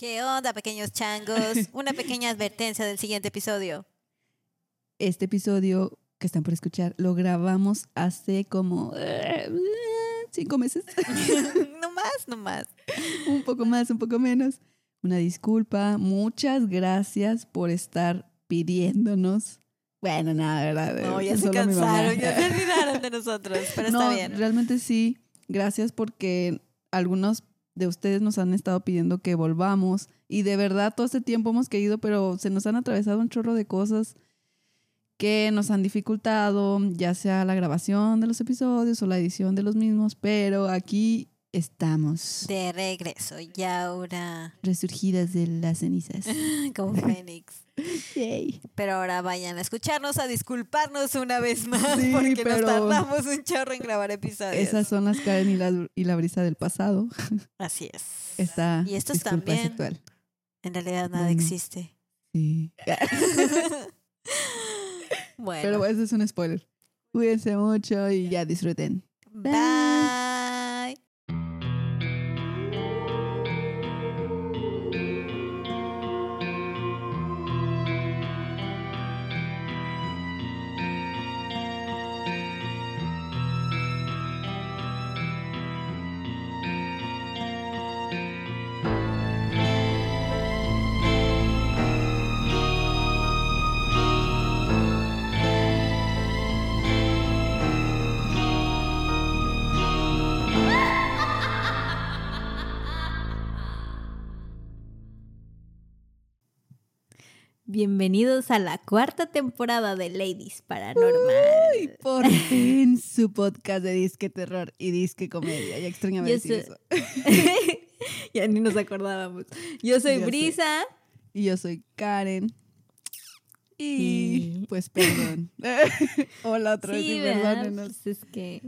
¿Qué onda, pequeños changos? Una pequeña advertencia del siguiente episodio. Este episodio que están por escuchar lo grabamos hace como eh, cinco meses. no más, no más. un poco más, un poco menos. Una disculpa. Muchas gracias por estar pidiéndonos. Bueno, nada, ¿verdad? No, ya se Solo cansaron, ya se olvidaron de nosotros, pero no, está bien. realmente sí. Gracias porque algunos de ustedes nos han estado pidiendo que volvamos y de verdad todo este tiempo hemos querido, pero se nos han atravesado un chorro de cosas que nos han dificultado, ya sea la grabación de los episodios o la edición de los mismos, pero aquí estamos, De regreso, y ahora resurgidas de las cenizas. como Fénix. Yay. Pero ahora vayan a escucharnos, a disculparnos una vez más, Sí, porque nos tardamos un chorro en grabar episodios. Esas son las Karen y la, y la brisa del pasado. Así es. Esta Y estos también. En realidad nada Bueno. existe. Sí. bueno, Pero eso es un spoiler. Cuídense mucho y ya disfruten. bye. Bienvenidos a la cuarta temporada de Ladies Paranormal. Y por fin su podcast de disque terror y disque comedia. Ya extrañaba Yo decir soy- eso. ya ni nos acordábamos. Yo soy. Brisa. Y yo soy Karen. Y Y- pues perdón. Hola otra vez y ¿verdad? perdónenos Pues es que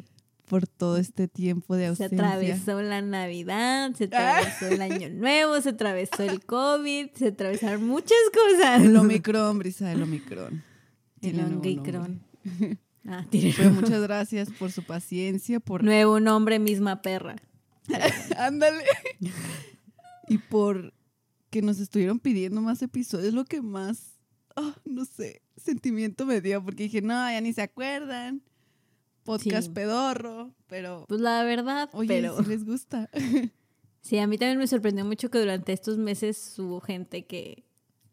por todo este tiempo de se ausencia. atravesó la Navidad, se atravesó el Año Nuevo, se atravesó el COVID, se atravesaron muchas cosas. El Omicron, Brisa, el Omicron. El Omicron. Ah, tiene Pero muchas gracias por su paciencia, por nuevo nombre, misma perra. Ándale. y por que nos estuvieron pidiendo más episodios, lo que más, ah, no sé, sentimiento me dio, porque dije, no, ya ni se acuerdan. Podcast Sí. pedorro, pero Pues la verdad, oye, pero si les gusta. sí, a mí también me sorprendió mucho que durante estos meses hubo gente que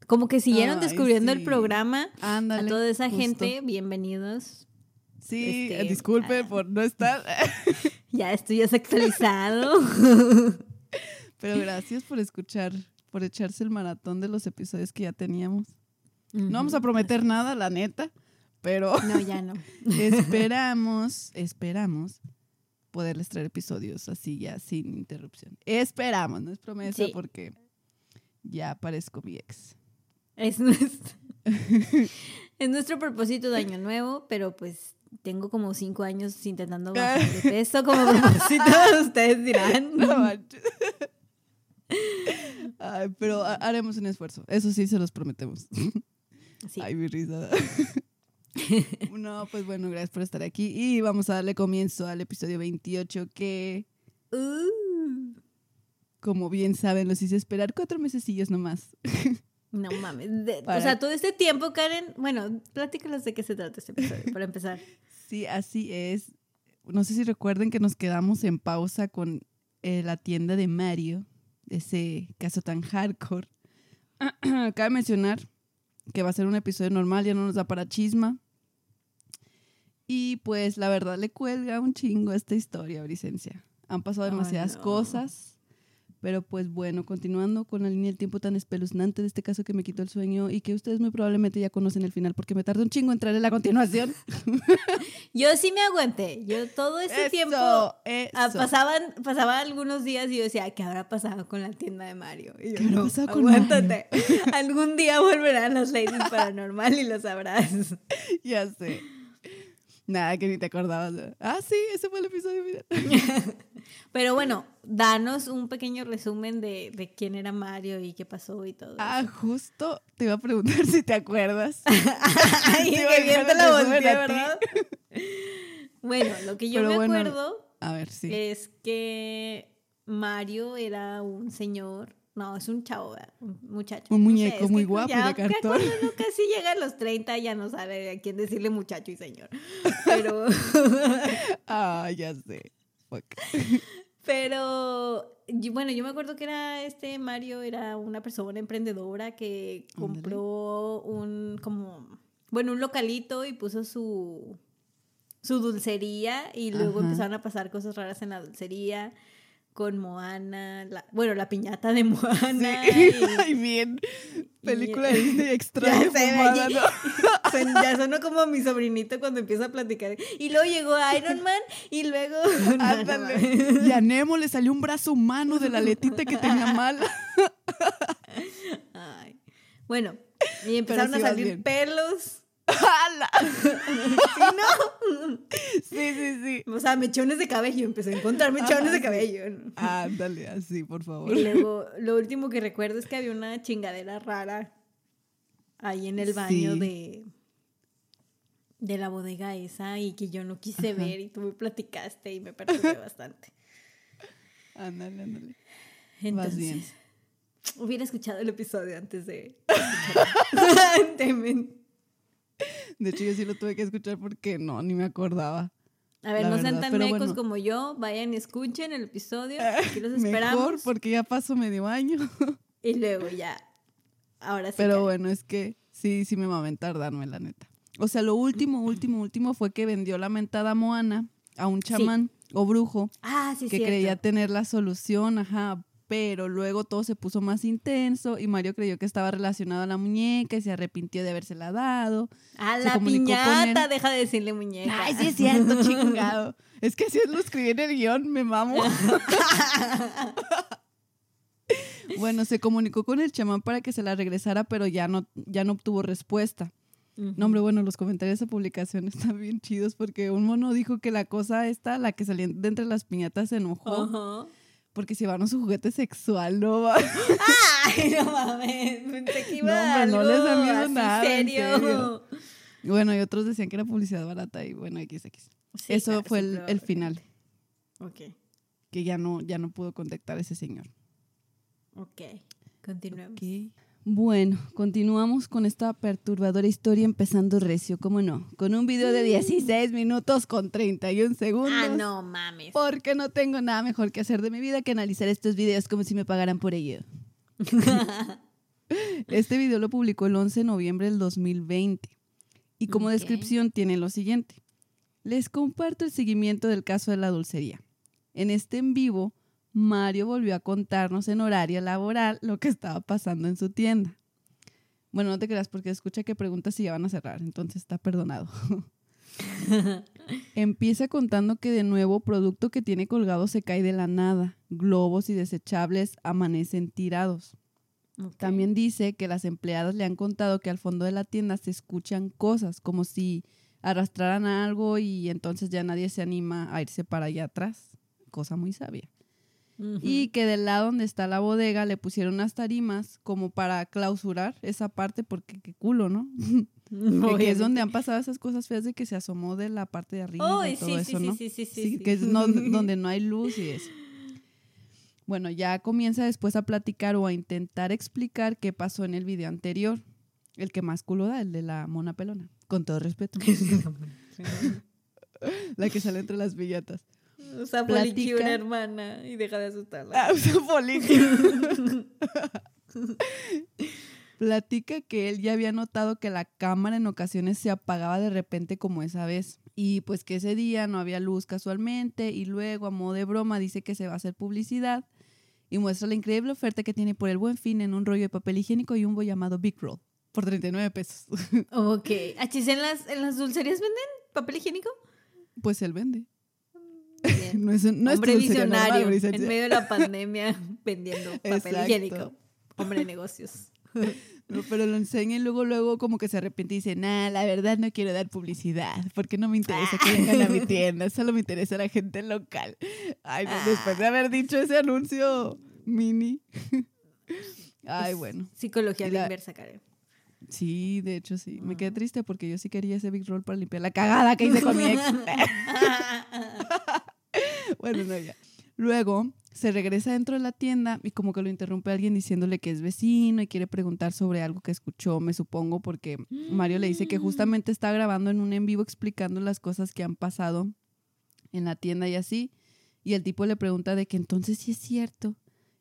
como que siguieron Ay, descubriendo el programa. Ándale. a toda esa justo. gente, bienvenidos. Sí, este, disculpe ah. por no estar, Ya esto ya es actualizado. pero gracias por escuchar, por echarse el maratón de los episodios que ya teníamos. No vamos a prometer nada, la neta, pero No, ya no. esperamos, esperamos poderles traer episodios así ya sin interrupción. Esperamos, no es promesa Sí. porque ya parezco mi ex. Es nuestro, es nuestro propósito de año nuevo, pero pues tengo como cinco años intentando bajar de peso como propósito, ustedes dirán. No manches. Ay, pero ha- haremos un esfuerzo. Eso sí se los prometemos. Sí. Ay, mi risa. no, pues bueno, gracias por estar aquí y vamos a darle comienzo al episodio 28 que, Uh, como bien saben, los hice esperar cuatro mesecillos nomás. no mames. De- Para- O sea, todo este tiempo, Karen, bueno, platícalos de qué se trata este episodio, para empezar. Sí, así es. No sé si recuerden que nos quedamos en pausa con eh, la tienda de Mario, ese caso tan hardcore. Cabe mencionar que va a ser un episodio normal, ya no nos da para chisma. Y pues la verdad le cuelga un chingo esta historia, Bricencia. Han pasado demasiadas no. cosas. Pero pues bueno, continuando con la línea del tiempo tan espeluznante de este caso que me quitó el sueño y que ustedes muy probablemente ya conocen el final porque me tardó un chingo en traerle la continuación. Yo sí me aguanté. Yo todo ese Eso, tiempo ah, eso. pasaban, pasaban algunos días y yo decía, ¿qué habrá pasado con la tienda de Mario? Y yo, ¿Qué no, pasado con aguántate. Algún día volverán las ladies paranormal y lo sabrás. Ya sé. Nada, que ni te acordabas. ¿no? Ah, sí, ese fue el episodio. Pero bueno, danos un pequeño resumen de, de quién era Mario y qué pasó y todo. Ah, eso. justo te iba a preguntar si te acuerdas. Ay, que bien te la volteé. ¿verdad? Bueno, lo que yo Pero me bueno, acuerdo A ver, sí. es que Mario era un señor No, es un chavo, ¿verdad? un muchacho. Un No sé, muñeco muy guapo ya- de cartón. ya Cuando uno casi llega a los 30 ya no sabe a quién decirle muchacho y señor. Pero, Ah, ya sé. Fuck. pero bueno, yo me acuerdo que era este Mario, era una persona emprendedora que compró un como, bueno, un localito y puso su su dulcería y luego Ajá. empezaron a pasar cosas raras en la dulcería con Moana, la- bueno, la piñata de Moana. Sí. y- Ay, bien. Película y- de extraña. Ya sé, allí- ¿no? Son- ya sonó como mi sobrinito cuando empieza a platicar. Y luego llegó Iron Man y luego... Ándale. Y a Nemo le salió un brazo humano de la letita que tenía mala. Ay. Bueno, y empezaron sí a salir pelos. ¡Hala! ¿Sí, no? Sí, sí, sí. O sea, mechones de cabello. Empecé a encontrar mechones de cabello. Ándale, así, por favor. Y luego, lo último que recuerdo es que había una chingadera rara ahí en el baño Sí. de, de la bodega esa y que yo no quise Ajá. ver y tú me platicaste y me perturbé bastante. Ándale, ándale. Entonces, bien. hubiera escuchado el episodio antes de... escucharlo. De hecho, yo sí lo tuve que escuchar porque no, ni me acordaba. A ver, no sean tan mecos bueno. como yo, vayan y escuchen el episodio, aquí los esperamos. Mejor porque ya pasó medio año. Y luego ya, ahora sí. Pero bueno, es que sí, sí me va a aventar darme la neta. O sea, lo último, último, último fue que vendió la mentada Moana a un chamán o brujo Ah, sí, que cierto. creía tener la solución, ajá, pero luego todo se puso más intenso y Mario creyó que estaba relacionado a la muñeca y se arrepintió de habérsela dado. A la piñata, deja de decirle muñeca. Ay, sí es cierto, chingado. Es que así lo escribí en el guion, me mamo. bueno, se comunicó con el chamán para que se la regresara, pero ya no, ya no obtuvo respuesta. No, hombre, bueno, los comentarios de esa publicación están bien chidos porque un mono dijo que la cosa esta, la que salía de entre las piñatas, se enojó Ajá. Porque se llevaron su juguete sexual, ¿no? Ay, no mames, pensé que iba No, a hombre, no algo les da miedo nada, en serio. serio. bueno, y otros decían que era publicidad barata y bueno, XX. Sí, Eso claro, fue el, va final. Ok, que ya no, ya no pudo contactar a ese señor. ok, continuemos. Ok. Bueno, continuamos con esta perturbadora historia empezando recio, ¿cómo no? Con un video de 16 minutos con 31 segundos. Ah, no mames. Porque no tengo nada mejor que hacer de mi vida que analizar estos videos como si me pagaran por ello. Este video lo publicó el 11 de noviembre del 2020 y como Ok. descripción tiene lo siguiente. Les comparto el seguimiento del caso de la dulcería. En este en vivo, Mario volvió a contarnos en horario laboral lo que estaba pasando en su tienda. Bueno, no te creas porque escucha que pregunta si ya van a cerrar, entonces está perdonado. Empieza contando que de nuevo producto que tiene colgado se cae de la nada. Globos y desechables amanecen tirados. También dice que las empleadas le han contado que al fondo de la tienda se escuchan cosas, como si arrastraran algo y entonces ya nadie se anima a irse para allá atrás. Cosa muy sabia. Y que del lado donde está la bodega le pusieron unas tarimas como para clausurar esa parte porque qué culo, ¿no? Que es donde han pasado esas cosas feas de que se asomó de la parte de arriba y todo sí, eso, sí, ¿no? sí, sí, sí, Sí, sí. que es no- donde no hay luz y eso. Bueno, ya comienza después a platicar o a intentar explicar qué pasó en el video anterior. El que más culo da, el de la mona pelona. Con todo respeto. la que sale entre las villatas. Usa poliqui una hermana y deja de asustarla. Ah, usa poliquio. Platica que él ya había notado que la cámara en ocasiones se apagaba de repente como esa vez. Y pues que ese día no había luz casualmente y luego a modo de broma dice que se va a hacer publicidad y muestra la increíble oferta que tiene por el buen fin en un rollo de papel higiénico y un bo llamado Big Roll por 39 pesos. Ok. ¿en las, ¿En las dulcerías venden papel higiénico? pues él vende. No es, no Hombre normal, visionario en medio de la pandemia vendiendo papel Exacto. higiénico. Hombre de negocios. No, pero lo enseña y luego, luego como que se arrepiente y dice, nah, la verdad no quiero dar publicidad, porque no me interesa que vengan a mi tienda, solo me interesa la gente local. Ay, no, después de haber dicho ese anuncio mini. Ay, bueno. Psicología la la- inversa, Karen. Sí, de hecho sí. Me Ah. quedé triste porque yo sí quería ese Big Roll para limpiar la cagada que hice con mi ex. Bueno, no, ya. Luego se regresa dentro de la tienda y como que lo interrumpe alguien diciéndole que es vecino y quiere preguntar sobre algo que escuchó, me supongo, porque Mario le dice que justamente está grabando en un en vivo explicando las cosas que han pasado en la tienda y así. Y el tipo le pregunta de que entonces sí es cierto.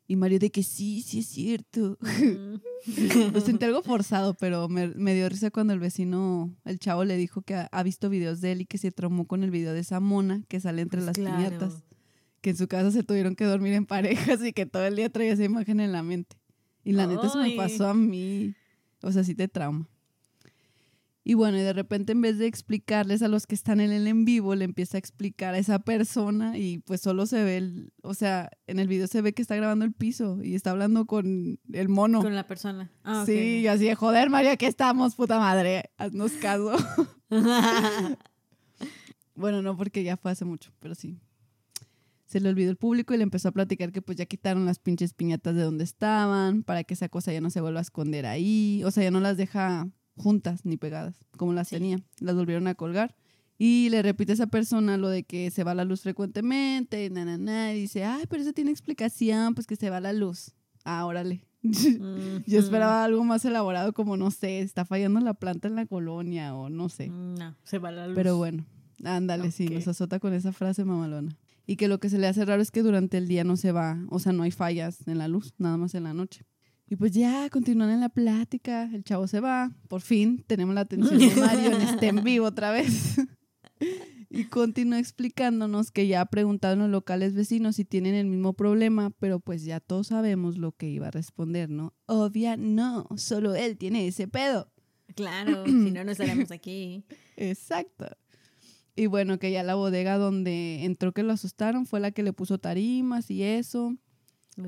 Y Mario de que sí, sí es cierto. Lo sentí algo forzado, pero me, me, dio risa cuando el vecino, el chavo, le dijo que ha, ha, visto videos de él y que se traumó con el video de esa mona que sale entre las claro. piñatas. Que en su casa se tuvieron que dormir en parejas y que todo el día traía esa imagen en la mente. Y la neta se me pasó a mí. O sea, sí te trauma. Y bueno, y de repente en vez de explicarles a los que están en el en vivo, le empieza a explicar a esa persona y pues solo se ve, el, o sea, en el video se ve que está grabando el piso y está hablando con el mono. Con la persona. Ah, sí, okay. y así de, joder, María, aquí estamos, puta madre, haznos caso. bueno, no porque ya fue hace mucho, pero sí. Se le olvidó el público y le empezó a platicar que pues ya quitaron las pinches piñatas de donde estaban para que esa cosa ya no se vuelva a esconder ahí, o sea, ya no las deja juntas ni pegadas, como las sí. tenía. Las volvieron a colgar. Y le repite a esa persona lo de que se va la luz frecuentemente, y, na, na, na, y dice, ay, pero eso tiene explicación, pues que se va la luz. Ah, órale. Yo esperaba algo más elaborado como, no sé, está fallando la planta en la colonia o no sé. No, se va la luz. Pero bueno, ándale, okay. sí, nos azota con esa frase mamalona. Y que lo que se le hace raro es que durante el día no se va, o sea, no hay fallas en la luz, nada más en la noche. Y pues ya, continúan en la plática, el chavo se va, por fin tenemos la atención de Mario en este en vivo otra vez. y continúa explicándonos que ya ha preguntado en los locales vecinos si tienen el mismo problema, pero pues ya todos sabemos lo que iba a responder, ¿no? Obvia, no, solo él tiene ese pedo. Claro, si no, no estaríamos aquí. Exacto. Y bueno, que ya la bodega donde entró que lo asustaron fue la que le puso tarimas y eso.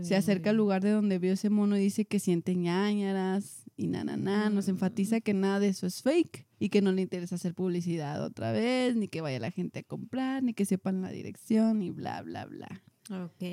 Se acerca al lugar de donde vio ese mono y dice que siente ñañaras y na, na, na. Nos enfatiza que nada de eso es fake y que no le interesa hacer publicidad otra vez, ni que vaya la gente a comprar, ni que sepan la dirección y bla, bla, bla. Ok.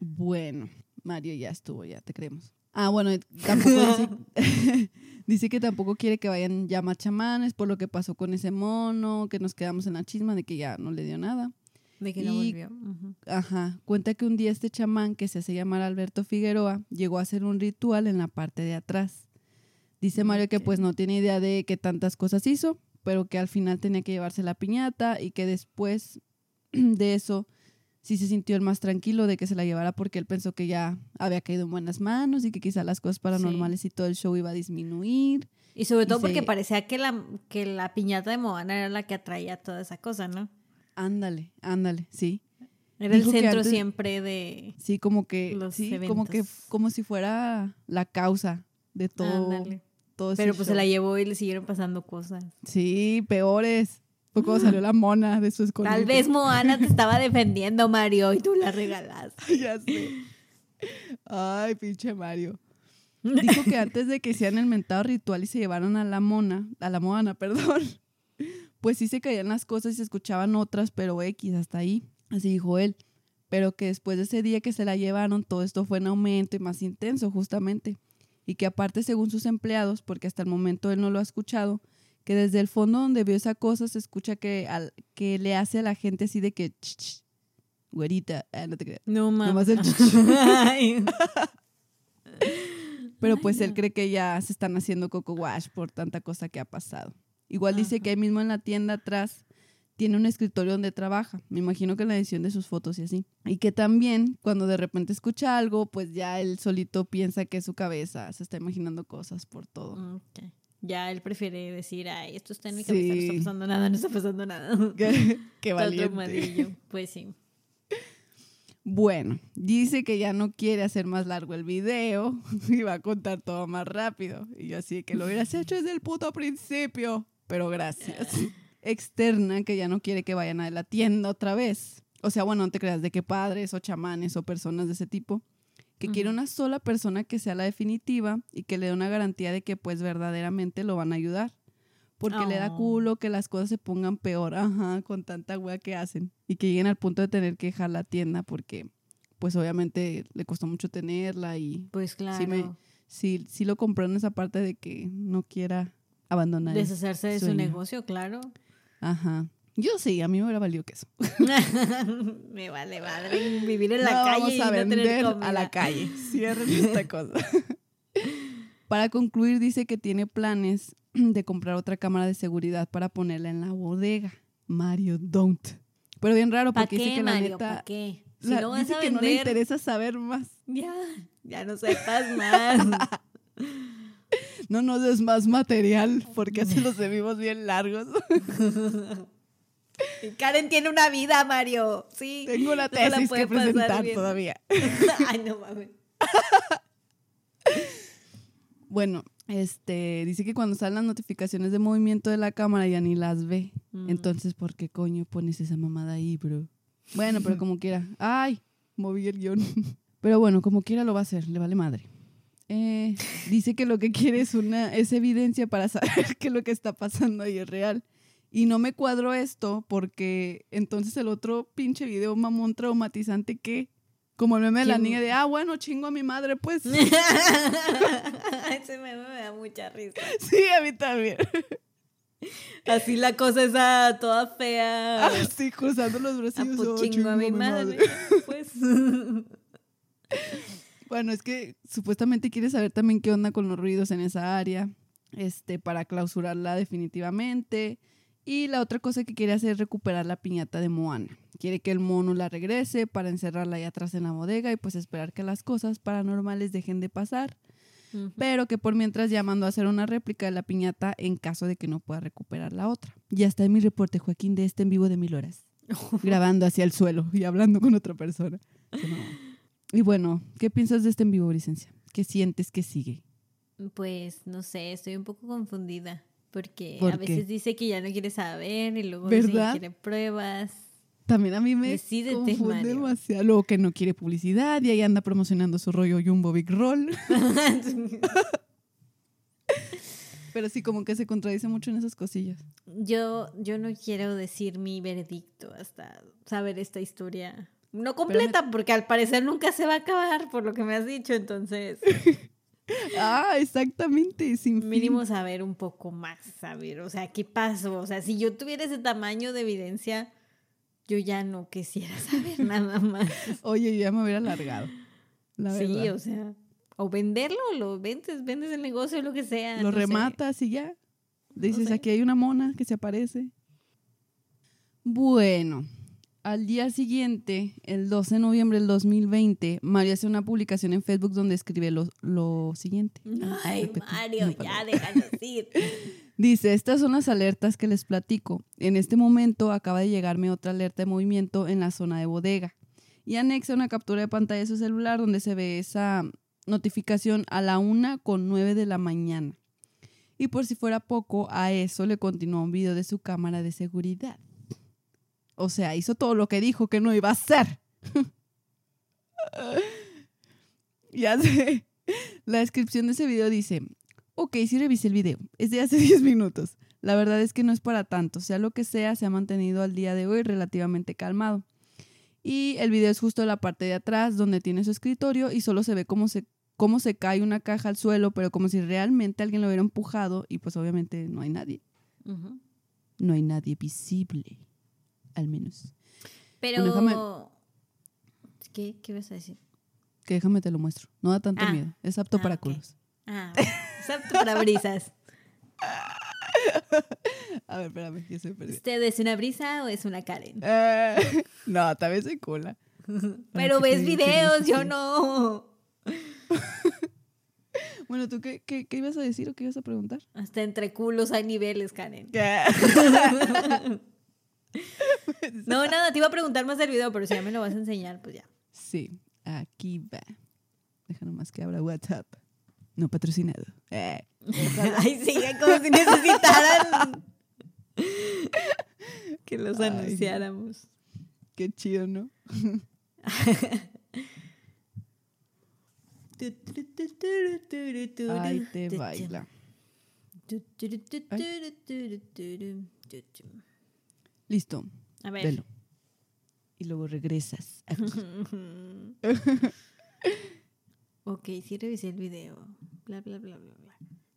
Bueno, Mario ya estuvo, ya te creemos. Ah, bueno, tampoco dice, dice que tampoco quiere que vayan ya más chamanes por lo que pasó con ese mono, que nos quedamos en la chisma de que ya no le dio nada. De que no y, volvió. Uh -huh. Ajá. Cuenta que un día este chamán, que se hace llamar Alberto Figueroa, llegó a hacer un ritual en la parte de atrás. Dice Mario okay. que pues no tiene idea de qué tantas cosas hizo, pero que al final tenía que llevarse la piñata y que después de eso sí se sintió el más tranquilo de que se la llevara porque él pensó que ya había caído en buenas manos y que quizá las cosas paranormales sí. y todo el show iba a disminuir. Y sobre todo y porque se... parecía que la, que la piñata de Moana era la que atraía toda esa cosa, ¿no? Ándale, ándale, sí. Era Dijo el centro antes, siempre de Sí, como que los sí, eventos. como que como si fuera la causa de todo. Ándale. todo Pero pues show. se la llevó y le siguieron pasando cosas. Sí, peores. Fue cuando salió la mona de su escondite. Tal vez Moana te estaba defendiendo, Mario, y tú la regalaste. ya sé. Ay, pinche Mario. Dijo que antes de que hicieran el mentado ritual y se llevaron a la mona, a la Moana, perdón, pues sí se caían las cosas y se escuchaban otras, pero X hasta ahí, así dijo él. Pero que después de ese día que se la llevaron, todo esto fue en aumento y más intenso, justamente. Y que aparte, según sus empleados, porque hasta el momento él no lo ha escuchado, que desde el fondo donde vio esa cosa se escucha que, al, que le hace a la gente así de que, ch, ch, güerita, ah, no te creas. No mames. Pero pues él cree que ya se están haciendo coco wash por tanta cosa que ha pasado. Igual Ajá. dice que ahí mismo en la tienda atrás tiene un escritorio donde trabaja. Me imagino que en la edición de sus fotos y así. Y que también cuando de repente escucha algo, pues ya él solito piensa que es su cabeza. Se está imaginando cosas por todo. Okay. Ya él prefiere decir, ay, esto está en mi cabeza, sí. no está pasando nada, no está pasando nada. Qué, qué valiente. Pues sí. Bueno, dice que ya no quiere hacer más largo el video y va a contar todo más rápido. Y yo así que lo hubieras hecho desde el puto principio. Pero gracias. Externa, que ya no quiere que vayan a la tienda otra vez. O sea, bueno, no te creas de que padres o chamanes o personas de ese tipo. Que uh -huh. quiere una sola persona que sea la definitiva y que le dé una garantía de que pues verdaderamente lo van a ayudar. Porque oh. le da culo que las cosas se pongan peor, ajá, con tanta wea que hacen. Y que lleguen al punto de tener que dejar la tienda porque, pues obviamente le costó mucho tenerla y... Pues claro. Sí, me, sí, sí lo compró en esa parte de que no quiera abandonar. Deshacerse de su negocio, claro. Ajá. Yo sí, a mí me hubiera valido queso. me vale madre vivir en la No, calle vamos y a no vender tener a comida. la calle. Cierren esta cosa. Para concluir, dice que tiene planes de comprar otra cámara de seguridad para ponerla en la bodega. Mario, don't. Pero bien raro ¿Para porque dice que la neta... ¿Para qué? Si la- no vas dice a que no le vender, interesa saber más. ya, ya no sepas más. No nos des más material porque así los vivimos bien largos. Karen tiene una vida, Mario. Sí. Tengo una tesis que presentar todavía. Ay, no mames. Bueno, este dice que cuando salen las notificaciones de movimiento de la cámara ya ni las ve. Mm. Entonces, ¿por qué coño pones esa mamada ahí, bro? Bueno, pero como quiera. Ay, moví el guion. Pero bueno, como quiera lo va a hacer, le vale madre. Eh, dice que lo que quiere es una es evidencia para saber que lo que está pasando ahí es real. Y no me cuadro esto porque entonces el otro pinche video mamón traumatizante que como el meme de la niña de, ah, bueno, chingo a mi madre, pues. Ese meme me da mucha risa. sí, a mí también. Así la cosa esa toda fea. Ah, sí, cruzando los brazos. pues oh, chingo a mi madre. Pues. Bueno, es que supuestamente quiere saber también qué onda con los ruidos en esa área, este, para clausurarla definitivamente. Y la otra cosa que quiere hacer es recuperar la piñata de Moana. Quiere que el mono la regrese para encerrarla ahí atrás en la bodega y pues esperar que las cosas paranormales dejen de pasar. Pero que por mientras ya mandó a hacer una réplica de la piñata en caso de que no pueda recuperar la otra. Ya está en mi reporte, Joaquín, de este en vivo de mil horas. grabando hacia el suelo y hablando con otra persona. Y bueno, ¿qué piensas de este en vivo, licencia? ¿Qué sientes que sigue? Pues no sé, estoy un poco confundida. Porque ¿Por a qué? veces dice que ya no quiere saber y luego dice que quiere pruebas. También a mí me Decídete, confunde Mario. demasiado. Luego que no quiere publicidad y ahí anda promocionando su rollo Jumbo Big Roll. Pero sí, como que se contradice mucho en esas cosillas. yo, yo no quiero decir mi veredicto hasta saber esta historia. No completa, porque al parecer nunca se va a acabar, por lo que me has dicho. Entonces, Ah, exactamente. Sin fin. mínimo saber un poco más, saber, o sea, qué pasó. O sea, si yo tuviera ese tamaño de evidencia, yo ya no quisiera saber nada más. Oye, yo ya me hubiera alargado. La sí, verdad. o sea, o venderlo, lo vendes, vendes el negocio, lo que sea. Lo no sé. rematas y ya. Dices, sé. aquí hay una mona que se aparece. Bueno, al día siguiente, el 12 de noviembre del 2020, Mario hace una publicación en Facebook donde escribe lo, lo siguiente. Ay, Mario, no ya para. déjanos ir. Dice, estas son las alertas que les platico. En este momento acaba de llegarme otra alerta de movimiento en la zona de bodega. Y anexa una captura de pantalla de su celular donde se ve esa notificación a la una con nueve de la mañana. Y por si fuera poco, a eso le continuó un video de su cámara de seguridad. O sea, hizo todo lo que dijo que no iba a hacer. ya sé. La descripción de ese video dice, Ok, sí revisé el video. Es de hace 10 minutos. La verdad es que no es para tanto. Sea lo que sea, se ha mantenido al día de hoy relativamente calmado. Y el video es justo la parte de atrás donde tiene su escritorio y solo se ve cómo se, cómo se cae una caja al suelo, pero como si realmente alguien lo hubiera empujado y pues obviamente no hay nadie. No hay nadie visible, al menos. Pero. Bueno, déjame- ¿Qué, ¿Qué vas a decir? Que déjame te lo muestro. No da tanto Ah. miedo. Es apto Ah, para culos. Ah, es apto para brisas. A ver, espérame, ya se me perdió. ¿Usted es una brisa o es una Karen? Eh, no, tal vez soy cola. Pero ves videos, yo no. Bueno, ¿tú qué, qué, qué ibas a decir o qué ibas a preguntar? Hasta entre culos hay niveles, Karen. No, nada, te iba a preguntar más del video, pero si ya me lo vas a enseñar, pues ya. Sí, aquí va. Deja nomás que abra WhatsApp. No patrocinado. Eh, Ay, sí, como si necesitaran que los Ay, anunciáramos. qué chido, ¿no? Ahí te baila. Listo, A ver. velo. Y luego regresas. aquí. Ok, sí revisé el video. Bla, bla, bla, bla, bla.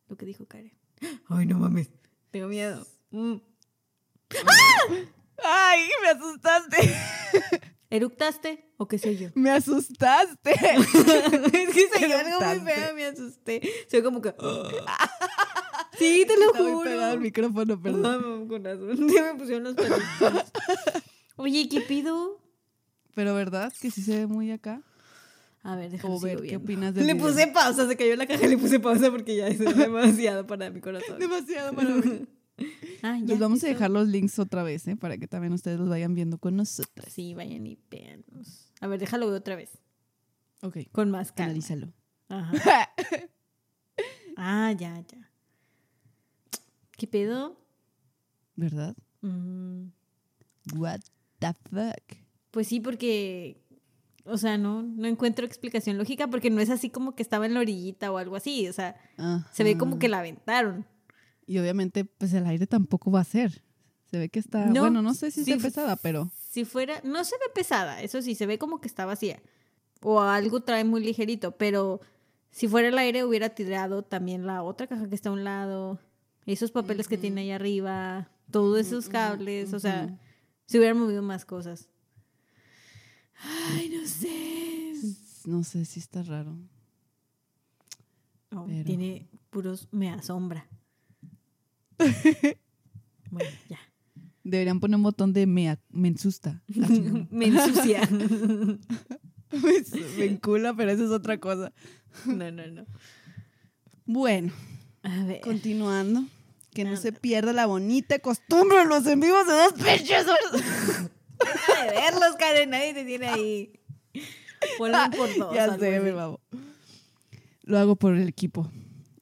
Lo que dijo Karen. Ay, no mames. Tengo miedo. Mm. ¡Ay, me asustaste! ¿Eructaste o qué sé yo? ¡Me asustaste! es que se algo muy feo, me asusté. Se ve como que. sí, te lo Está muy juro. pegado el micrófono, perdón. Ay, con razón. Ya me pusieron los pelitos. Oye, ¿qué pido? Pero ¿verdad que sí se ve muy acá? A ver, déjame ver, ¿qué opinas del Le video? puse pausa, se cayó la caja y le puse pausa porque ya eso es demasiado para mi corazón. Demasiado para mí. Ah, ya, Les vamos a dejar los links otra vez, ¿eh? Para que también ustedes los vayan viendo con nosotras. Sí, vayan y veanlos. A ver, déjalo ver otra vez. Ok, Con más calma. analízalo. Ajá. Ah, ya, ya. ¿Qué pedo? ¿Verdad? Mm, What the fuck? pues sí, porque. O sea, no, no encuentro explicación lógica porque no es así como que estaba en la orillita o algo así. O sea, se ve como que la aventaron. Y obviamente, pues el aire tampoco va a ser. Se ve que está. No, bueno, no sé si sí está pesada, pero. Si fuera, no se ve pesada, eso sí, se ve como que está vacía. O algo trae muy ligerito, pero si fuera el aire hubiera tirado también la otra caja que está a un lado, esos papeles que tiene ahí arriba, todos esos cables, o sea, se hubieran movido más cosas. Ay, no sé. No sé si está raro. Oh, Pero- Tiene puros me asombra. bueno, ya. Deberían poner un botón de me, a- me ensusta. Ah, me ensucia. me, me encula, pero eso es otra cosa. no, no, no. Bueno, A ver. continuando. Que no se pierda la bonita costumbre de los en vivos de dos pinches de verlos, Karen, nadie te tiene ahí. Ponlo por dos. ya sé, me babo. Lo hago por el equipo.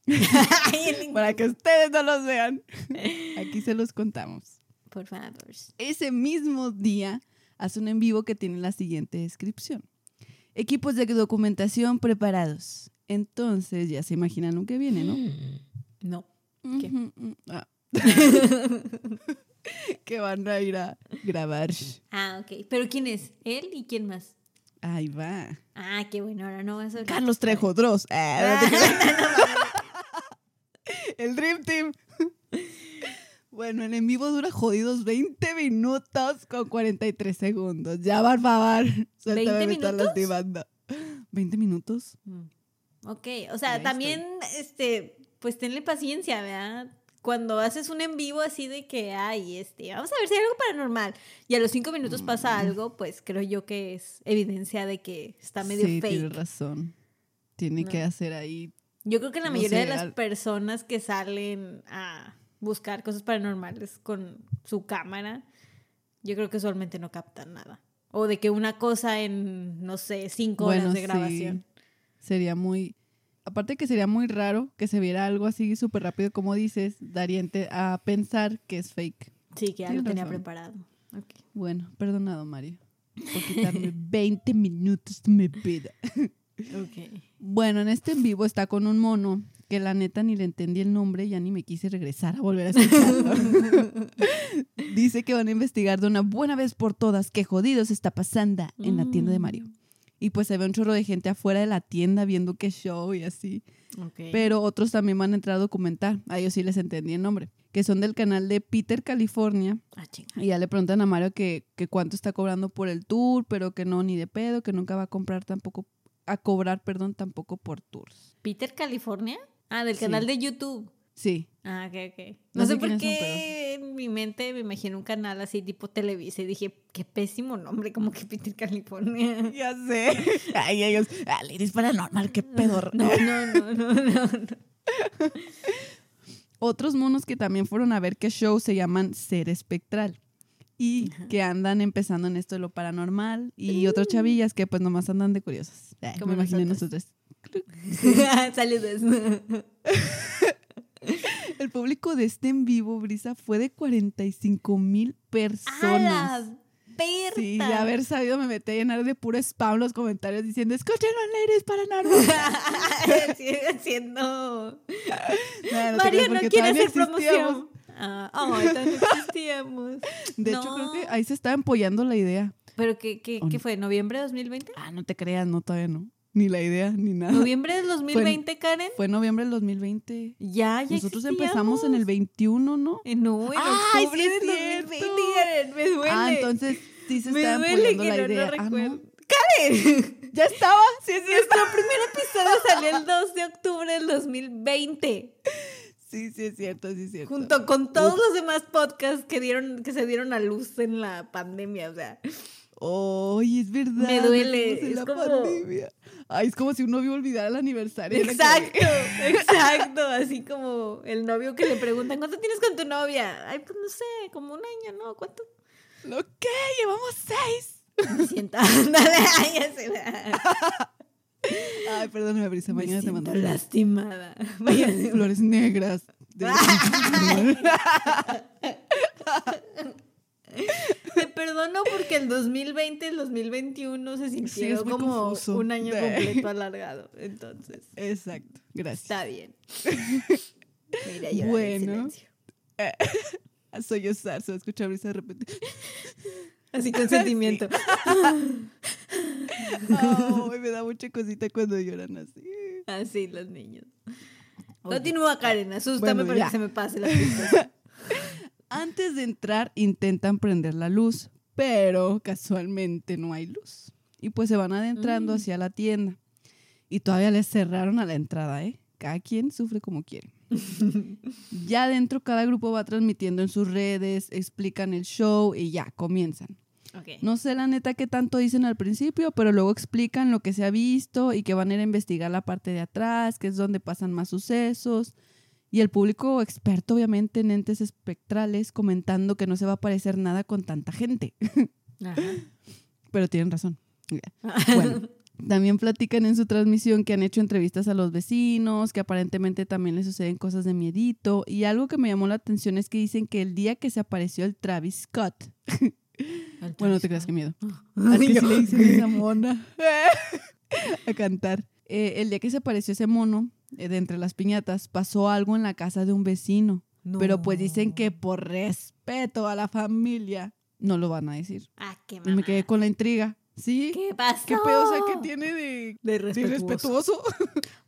Para que ustedes no los vean. Aquí se los contamos. Por favor. Ese mismo día hace un en vivo que tiene la siguiente descripción. Equipos de documentación preparados. Entonces ya se imaginan lo que viene, ¿no? No. ¿Qué? Mm, ah. que van a ir a grabar. Ah, ok. ¿Pero quién es? ¿Él y quién más? Ahí va. Ah, qué bueno, ahora no vas a. Carlos Trejo Dross. Ah, no creas. el Dream Team. Bueno, el en vivo dura jodidos 20 minutos con 43 segundos. Ya, por favor. Suéltame, ¿20 me están minutos? lastimando. ¿20 minutos? Mm. Ok, o sea, también, este, pues tenle paciencia, ¿verdad? Cuando haces un en vivo así de que, ay, este, vamos a ver si hay algo paranormal, y a los cinco minutos pasa algo, pues creo yo que es evidencia de que está medio sí, fake. tienes razón. Tiene No. que hacer ahí. Yo creo que la No mayoría sé, de las personas que salen a buscar cosas paranormales con su cámara, yo creo que usualmente no captan nada. O de que una cosa en, no sé, cinco Bueno, horas de sí. grabación. Sería muy. Aparte que sería muy raro que se viera algo así súper rápido, como dices, daría a pensar que es fake. Sí, que ya lo tenía razón. preparado. Ok. Bueno, perdonado, Mario. Por quitarme 20 minutos de mi vida. Ok. Bueno, en este en vivo está con un mono que la neta ni le entendí el nombre, ya ni me quise regresar a volver a escucharlo. Dice que van a investigar de una buena vez por todas qué jodidos está pasando en la tienda de Mario. Y pues se ve un chorro de gente afuera de la tienda viendo qué show y así. Pero otros también van a entrar a documentar. A ellos sí les entendí el nombre. Que son del canal de Peter California. Ah. Y ya le preguntan a Mario que, que cuánto está cobrando por el tour, pero que no, ni de pedo, que nunca va a comprar tampoco, a cobrar, perdón, tampoco por tours. ¿Peter California? Ah, del Sí. canal de YouTube. Sí, Ah, ok, ok. No No, sé sé por son, qué en mi mente me imaginé un canal así tipo Televisa y dije, qué pésimo nombre, como que Peter California. ya sé. Ay, ellos, ah, Ladies Paranormal, qué pedo. No, no, no, no, no. no. Otros monos que también fueron a ver qué show se llaman Ser Espectral. Y que andan empezando en esto de lo paranormal. Y otros chavillas que pues nomás andan de curiosas. Como me imaginé nosotros. Saludos. El público de este en vivo, Brisa, fue de 45 mil ¡A personas. la Berta! Sí, de haber sabido me metí a llenar de puro spam los comentarios diciendo, escúchenlo en Ladies Paranormal. Sigue siendo... No, no Mario no quiere hacer promoción. Ah, existíamos. De hecho, creo que ahí se estaba empollando la idea. ¿Pero qué, qué, ¿O qué fue? ¿Noviembre de 2020? Ah, no te creas, no, todavía no. Ni la idea, ni nada. Noviembre del 2020, Karen. Fue noviembre del 2020. Ya, ya Nosotros empezamos en el 21, ¿no? Eh, No, en ¡Ay, octubre sí del es 2020, cierto! Karen. Me duele. Ah, entonces sí se me está duele que la no, no idea. Ah. ¿no? ¡Karen! Ya estaba. Sí, sí, nuestro primer episodio salió el 2 de octubre del 2020. Sí, sí es cierto, sí es cierto. Junto con todos los demás podcasts que dieron, que se dieron a luz en la pandemia. O sea, Ay, es verdad. Me duele, es la como- pandemia. Ay, es como si un novio olvidara el aniversario. exacto, exacto. Así como el novio que le preguntan, ¿cuánto tienes con tu novia? Ay, pues no sé, como un año, ¿no? ¿Cuánto? ¿Lo qué? Llevamos seis. Me siento, ándale, ay, Ay, perdóname, Brisa. Me Mañana te siento mando lastimada. Vaya, flores negras. de- Te perdono porque el 2020 y el 2021 se muy como confuso. un año completo alargado. Entonces, Exacto. Gracias. está bien. Mira, yo Bueno. Soy yo, Sar. Se va a escuchar Brisa de repente. Así con sentimiento. Ay, me da mucha cosita cuando lloran así. Así los niños. Continúa, Karen. Asústame Bueno, para ya. que se me pase la tristeza. Antes de entrar intentan prender la luz, pero casualmente no hay luz. Y pues se van adentrando Mm. hacia la tienda. Y todavía les cerraron a la entrada, ¿eh? Cada quien sufre como quiere. ya dentro cada grupo va transmitiendo en sus redes, explican el show y ya, comienzan. Ok. No sé la neta qué tanto dicen al principio, pero luego explican lo que se ha visto y que van a ir a investigar la parte de atrás, que es donde pasan más sucesos. Y el público experto, obviamente, en entes espectrales, comentando que no se va a parecer nada con tanta gente. Ajá. Pero tienen razón. Bueno, también platican en su transmisión que han hecho entrevistas a los vecinos, que aparentemente también les suceden cosas de miedito. Y algo que me llamó la atención es que dicen que el día que se apareció el Travis Scott, bueno, no te creas que miedo. Al que sí le dicen esa mona a cantar. Eh, el día que se apareció ese mono, de entre las piñatas, pasó algo en la casa de un vecino. Pero pues dicen que por respeto a la familia no lo van a decir. Ah, qué Y me mamá. quedé con la intriga. ¿Sí? ¿Qué pasó? ¿Qué pedo? O sea, ¿qué tiene de, De de respetuoso. irrespetuoso?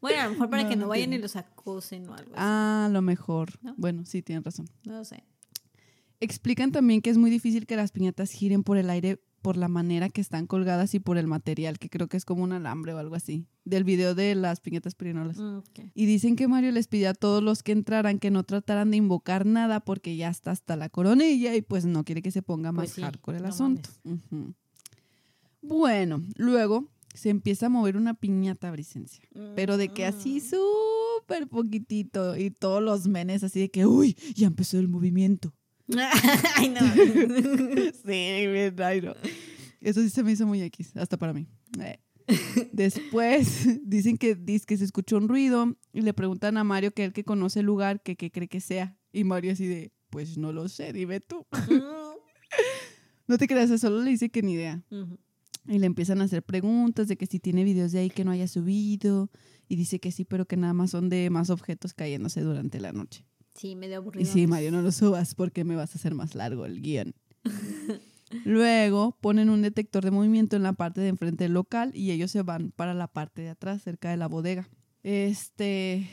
Bueno, a lo mejor para No, que no no vayan y los acosen o algo así. Ah, a lo mejor. ¿No? Bueno, sí, tienen razón. No lo sé. Explican también que es muy difícil que las piñatas giren por el aire por la manera que están colgadas y por el material, que creo que es como un alambre o algo así, del video de las piñatas pirinolas. Ok. Y dicen que Mario les pidió a todos los que entraran que no trataran de invocar nada porque ya está hasta la coronilla y pues no quiere que se ponga más Pues sí, hardcore el no asunto. Bueno, luego se empieza a mover una piñata bricencia, pero de que así Mm. súper poquitito y todos los menes así de que, uy, ya empezó el movimiento. Ay, no. Sí, bien, ay, no. Eso sí se me hizo muy X, hasta para mí. Eh. Después dicen que, dice que se escuchó un ruido y le preguntan a Mario que él que conoce el lugar, que qué cree que sea. Y Mario así de, pues no lo sé, dime tú. No te creas, solo le dice que ni idea. Y le empiezan a hacer preguntas de que si tiene videos de ahí que no haya subido. Y dice que sí, pero que nada más son de más objetos cayéndose durante la noche. Sí, medio aburrido. Y sí, Mario, no lo subas porque me vas a hacer más largo el guion. Luego ponen un detector de movimiento en la parte de enfrente del local y ellos se van para la parte de atrás, cerca de la bodega. Este.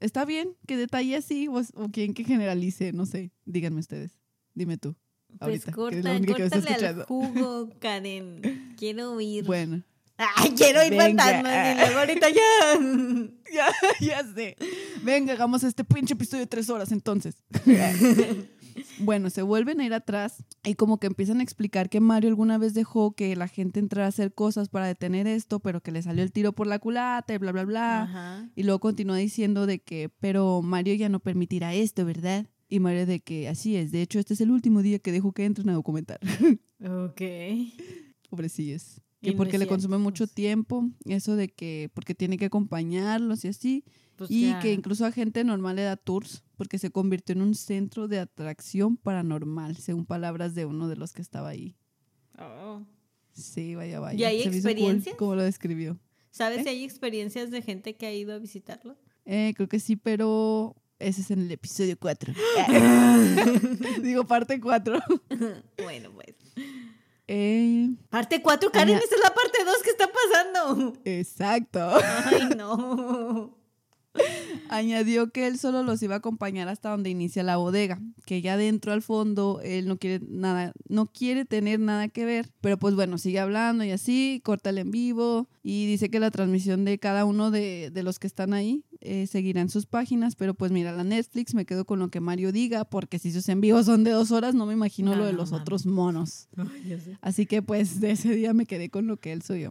¿Está bien que detalle así o, o quieren que generalice? No sé. Díganme ustedes. Dime tú. Pues ahorita, que corta, es la única que me está córtale al jugo, Karen. Quiero oír. Bueno. Ay, quiero ir Venga. fantasmas y luego ahorita ya. Ya, ya sé. Venga, hagamos este pinche episodio de tres horas entonces. bueno, se vuelven a ir atrás y como que empiezan a explicar que Mario alguna vez dejó que la gente entrara a hacer cosas para detener esto, pero que le salió el tiro por la culata y bla, bla, bla. Ajá. Y luego continúa diciendo de que, pero Mario ya no permitirá esto, ¿verdad? Y Mario de que así es. De hecho, este es el último día que dejo que entren a documentar. Ok. Pobrecillos. Que porque le consume mucho pues. tiempo, eso de que, porque tiene que acompañarlos y así. Pues y ya. que incluso a gente normal le da tours, porque se convirtió en un centro de atracción paranormal, según palabras de uno de los que estaba ahí. Oh. Sí, vaya, vaya. ¿Y hay Se hizo cool experiencias? cómo lo describió. ¿Sabes ¿Eh? si hay experiencias de gente que ha ido a visitarlo? Eh, creo que sí, pero ese es en el episodio 4. Digo, parte 4. bueno, pues. Eh, Parte 4, Karen, esta es la parte 2 que está pasando. exacto. Ay, no. Añadió que él solo los iba a acompañar hasta donde inicia la bodega, que ya dentro al fondo él no quiere nada, no quiere tener nada que ver, pero pues bueno, sigue hablando y así, corta el en vivo y dice que la transmisión de cada uno de, de los que están ahí eh, seguirá en sus páginas, pero pues mira, la Netflix me quedo con lo que Mario diga, porque si sus en vivos son de dos horas, no me imagino No, lo de los otros monos. Así que pues de ese día me quedé con lo que él soy yo.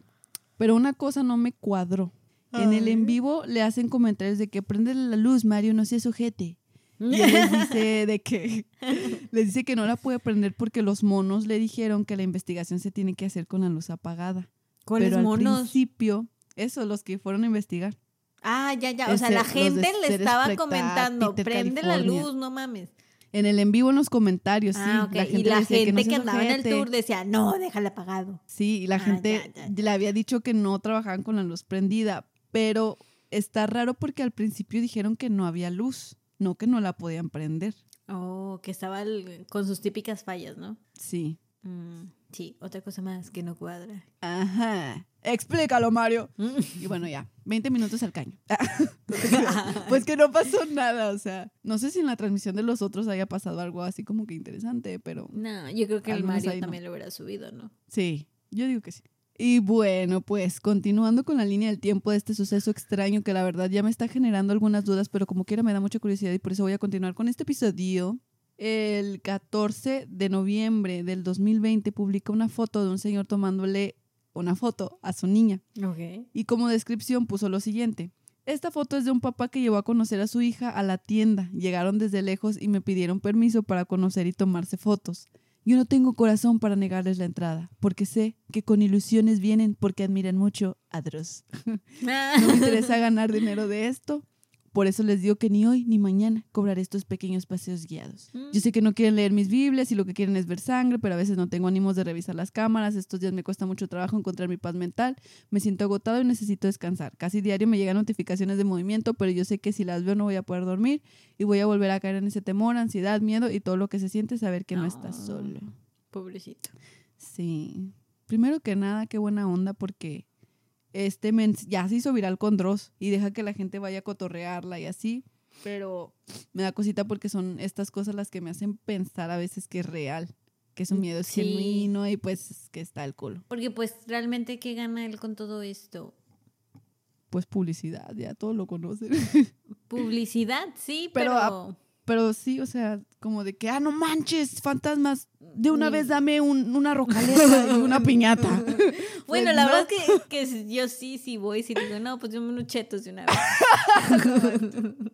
Pero una cosa no me cuadró. En el en vivo le hacen comentarios de que prende la luz, Mario, no seas ojete. Y él les dice de que les dice que no la puede prender porque los monos le dijeron que la investigación se tiene que hacer con la luz apagada. ¿Cuáles Pero al monos? principio, eso, los que fueron a investigar. Ah, ya, ya. O sea, la gente le estaba comentando, Peter, prende la luz, no mames. En el en vivo en los comentarios, sí. ah, ok. y le la gente no que, seas andaba en el tour decía, no, déjala apagado. Sí, y la Ah, gente ya, ya, le había dicho que no trabajaban con la luz prendida, pero está raro porque al principio dijeron que no había luz, no que no la podían prender. Oh, que estaba el- con sus típicas fallas, ¿no? Sí. Mm, sí, otra cosa más que no cuadra. Ajá. Explícalo, Mario. Y bueno, ya, 20 minutos al caño. pues que no pasó nada, o sea, no sé si en la transmisión de los otros haya pasado algo así como que interesante, pero no, yo creo que el Mario no. también lo hubiera subido, ¿no? sí, yo digo que sí. Y bueno, pues continuando con la línea del tiempo de este suceso extraño que la verdad ya me está generando algunas dudas, pero como quiera me da mucha curiosidad y por eso voy a continuar con este episodio. El 14 de noviembre del 2020 publica una foto de un señor tomándole una foto a su niña. Ok. Y como descripción puso lo siguiente. Esta foto es de un papá que llevó a conocer a su hija a la tienda. Llegaron desde lejos y me pidieron permiso para conocer y tomarse fotos. Yo no tengo corazón para negarles la entrada, porque sé que con ilusiones vienen porque admiran mucho a Dross. No me interesa ganar dinero de esto, por eso les digo que ni hoy ni mañana cobraré estos pequeños paseos guiados. Yo sé que no quieren leer mis Biblias y lo que quieren es ver sangre, pero a veces no tengo ánimos de revisar las cámaras. Estos días me cuesta mucho trabajo encontrar mi paz mental. Me siento agotado y necesito descansar. Casi diario me llegan notificaciones de movimiento, pero yo sé que si las veo no voy a poder dormir y voy a volver a caer en ese temor, ansiedad, miedo y todo lo que se siente saber que no estás Ah. solo. Pobrecito. Sí. Primero que nada, qué buena onda porque este men ya se hizo viral con Dross y deja que la gente vaya a cotorrearla y así. Pero me da cosita porque son estas cosas las que me hacen pensar a veces que es real, que su miedo es Sí. genuino y pues que está el culo. Porque pues realmente, ¿qué gana él con todo esto? Pues publicidad, ya todos lo conocen. Publicidad, sí, Pero pero... a- Pero sí, o sea, como de que, ah, no manches, fantasmas, de una Ni- vez dame un- una rocaleta y una piñata. Bueno, Pues la no. verdad es que, que yo sí, sí voy, sí digo, no, pues yo unos chetos de una vez.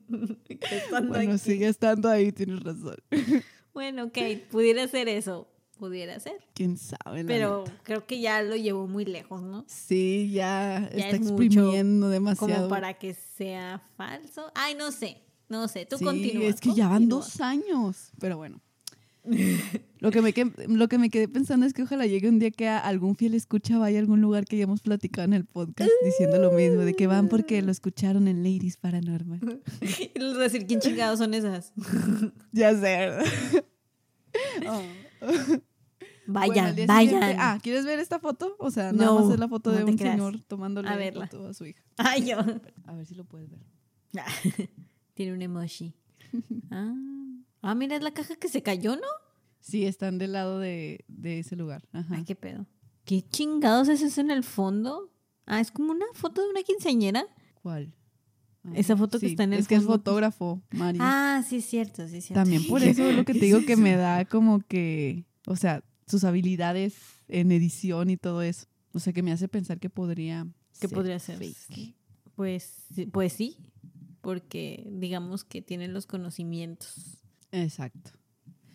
Bueno, aquí. sigue estando ahí, tienes razón. Bueno, ok, pudiera ser eso, pudiera ser. Quién sabe. la Pero neta. creo que ya lo llevó muy lejos, ¿no? Sí, ya, Ya está es exprimiendo demasiado. Como para que sea falso. Ay, no sé, no sé, tú sí, continúa. es que ya van dos años. Pero bueno. Lo que, me quedé, lo que me quedé pensando es que ojalá llegue un día que a algún fiel escucha vaya a algún lugar que hayamos platicado en el podcast diciendo lo mismo, de que van porque lo escucharon en Ladies Paranormal. Y les voy a decir, ¿quién chingados son esas? Ya sé. Oh. Bueno, Vayan, día vayan. siguiente- ah, ¿quieres ver esta foto? O sea, nada No, más es la foto no de un creas. señor tomándole A verla. foto a su hija. Ay, yo. A ver si lo puedes ver. Tiene un emoji. Ah. ah, mira, es la caja que se cayó, ¿no? Sí, están del lado de, de ese lugar. Ajá. Ay, qué pedo. ¿Qué chingados es eso en el fondo? Ah, es como una foto de una quinceañera. ¿Cuál? Ah, Esa foto que está en el Es que es fotógrafo, Mario. Ah, sí, es cierto, sí, es cierto. También por eso es lo que te digo que me da como que, o sea, sus habilidades en edición y todo eso. O sea, que me hace pensar que podría ¿Qué podría ser? fake. Pues, pues sí, porque digamos que tienen los conocimientos. Exacto.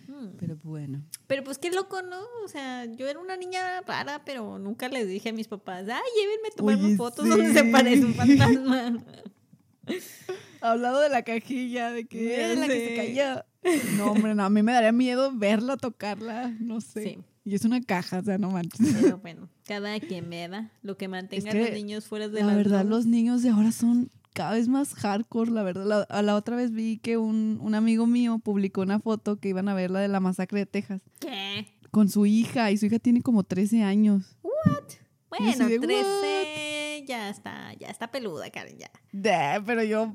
Hmm. Pero bueno. Pero pues qué loco, ¿no? O sea, yo era una niña rara, pero nunca les dije a mis papás, ay, llévenme a tomarme fotos sí. donde se parece un fantasma. Hablado de la cajilla, de que es la que se cayó. No, hombre, no, a mí me daría miedo verla, tocarla, no sé. Sí. Y es una caja, o sea, no manches. Pero bueno, cada quien me da lo que mantenga a que los niños fuera de La las verdad, los niños de ahora son cada vez más hardcore, la verdad. La, a la otra vez vi que un, un amigo mío publicó una foto que iban a ver la de la masacre de Texas. ¿Qué? con su hija y su hija tiene como 13 años. Bueno, así de, 13 ya está, ya está peluda, Karen, ya. De, pero yo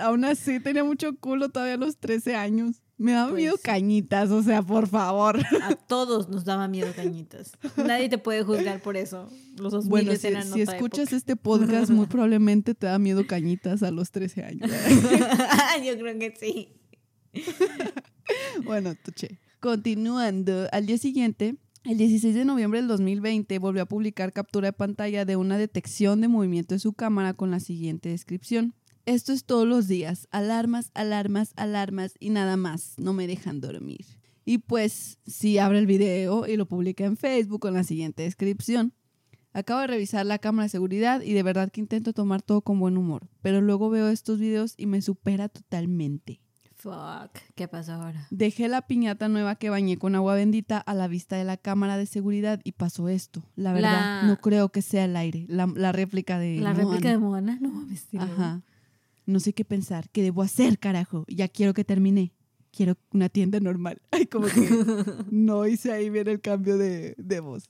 aún así tenía mucho culo todavía a los 13 años. Me daba Pues miedo sí. cañitas, o sea, por favor. A todos nos daba miedo cañitas. Nadie te puede juzgar por eso. Los 2000 Bueno, si, eran si escuchas época. este podcast, muy probablemente te da miedo cañitas a los 13 años. Yo creo que sí. Bueno, tuche. Continuando, al día siguiente, el 16 de noviembre del 2020, volvió a publicar captura de pantalla de una detección de movimiento de su cámara con la siguiente descripción. Esto es todos los días, alarmas, alarmas, alarmas y nada más, no me dejan dormir. Y pues, sí abre el video y lo publica en Facebook con la siguiente descripción. Acabo de revisar la cámara de seguridad y de verdad que intento tomar todo con buen humor, pero luego veo estos videos y me supera totalmente. Fuck. ¿Qué pasó ahora? Dejé la piñata nueva que bañé con agua bendita a la vista de la cámara de seguridad y pasó esto. La verdad, La- no creo que sea el aire, la, la réplica de ¿La Moana. réplica de Moana? No mames. Ajá. No sé qué pensar, qué debo hacer, carajo. Ya quiero que termine. Quiero una tienda normal. Ay, como que no hice ahí bien el cambio de, de voz.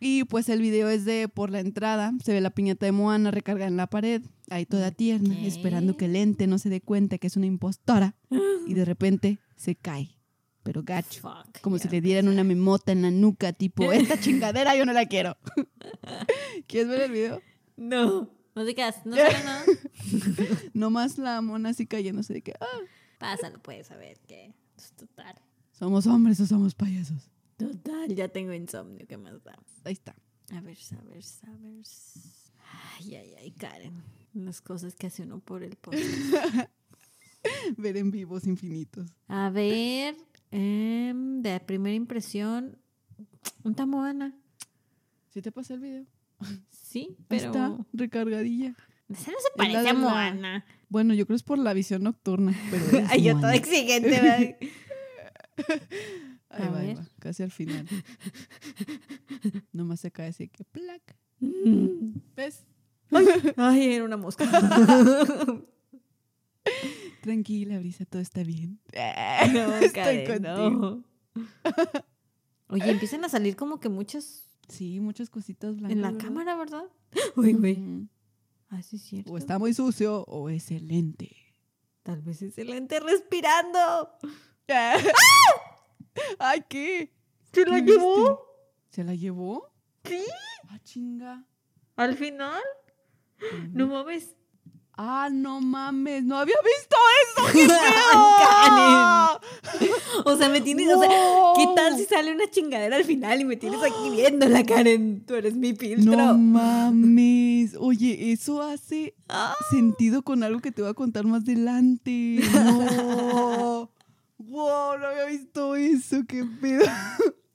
Y pues el video es de por la entrada, se ve la piñata de Moana recargada en la pared, ahí toda tierna, esperando que el ente no se dé cuenta que es una impostora. Y de repente se cae, pero gacho. Fuck. Como si le dieran una memota en la nuca, tipo, esta chingadera yo no la quiero. ¿Quieres ver el video? No. No quedas. No sabes nada. Nomás la mona así cayéndose de que, ah, Pásalo, puedes saber que. es Total. somos hombres o somos payasos. Total, ya tengo insomnio. ¿Qué más da? Ahí está. A ver, a ver, a ver. Ay, ay, ay, Karen. Las cosas que hace uno por el podcast. Ver en vivos infinitos. A ver, em, de primera impresión, un tamoana. ¿Sí te pasé el video? Sí, pero. está, recargadilla. Esa no se parece a la- Moana. Bueno, yo creo es por la visión nocturna, pero Ay, yo toda exigente, ¿verdad? Ahí va, ahí va, casi al final. Nomás se cae así que plac. ¿Ves? Ay, era una mosca. Tranquila, Brisa, todo está bien. No, Estoy Karen, contigo. no. Oye, empiezan a salir como que muchas Sí, muchas cositas blancas. en la ¿verdad? cámara, ¿verdad? Uy, güey. Ujú. Ah, sí, es cierto. O está muy sucio o es el lente. Tal vez es el ente respirando. ¡Ay, qué! ¿Se ¿Qué la viste? llevó? ¿Se la llevó? Sí. Ah, chinga. Al final. No mames. Ah, no mames, no había visto eso. ¡Qué Karen. O sea, me tienes. O sea, ¿qué Wow. tal si sale una chingadera al final y me tienes aquí viéndola, Karen? Tú eres mi filtro. No mames. Oye, eso hace Ah. sentido con algo que te voy a contar más adelante. No. wow, no había visto eso. Qué pedo.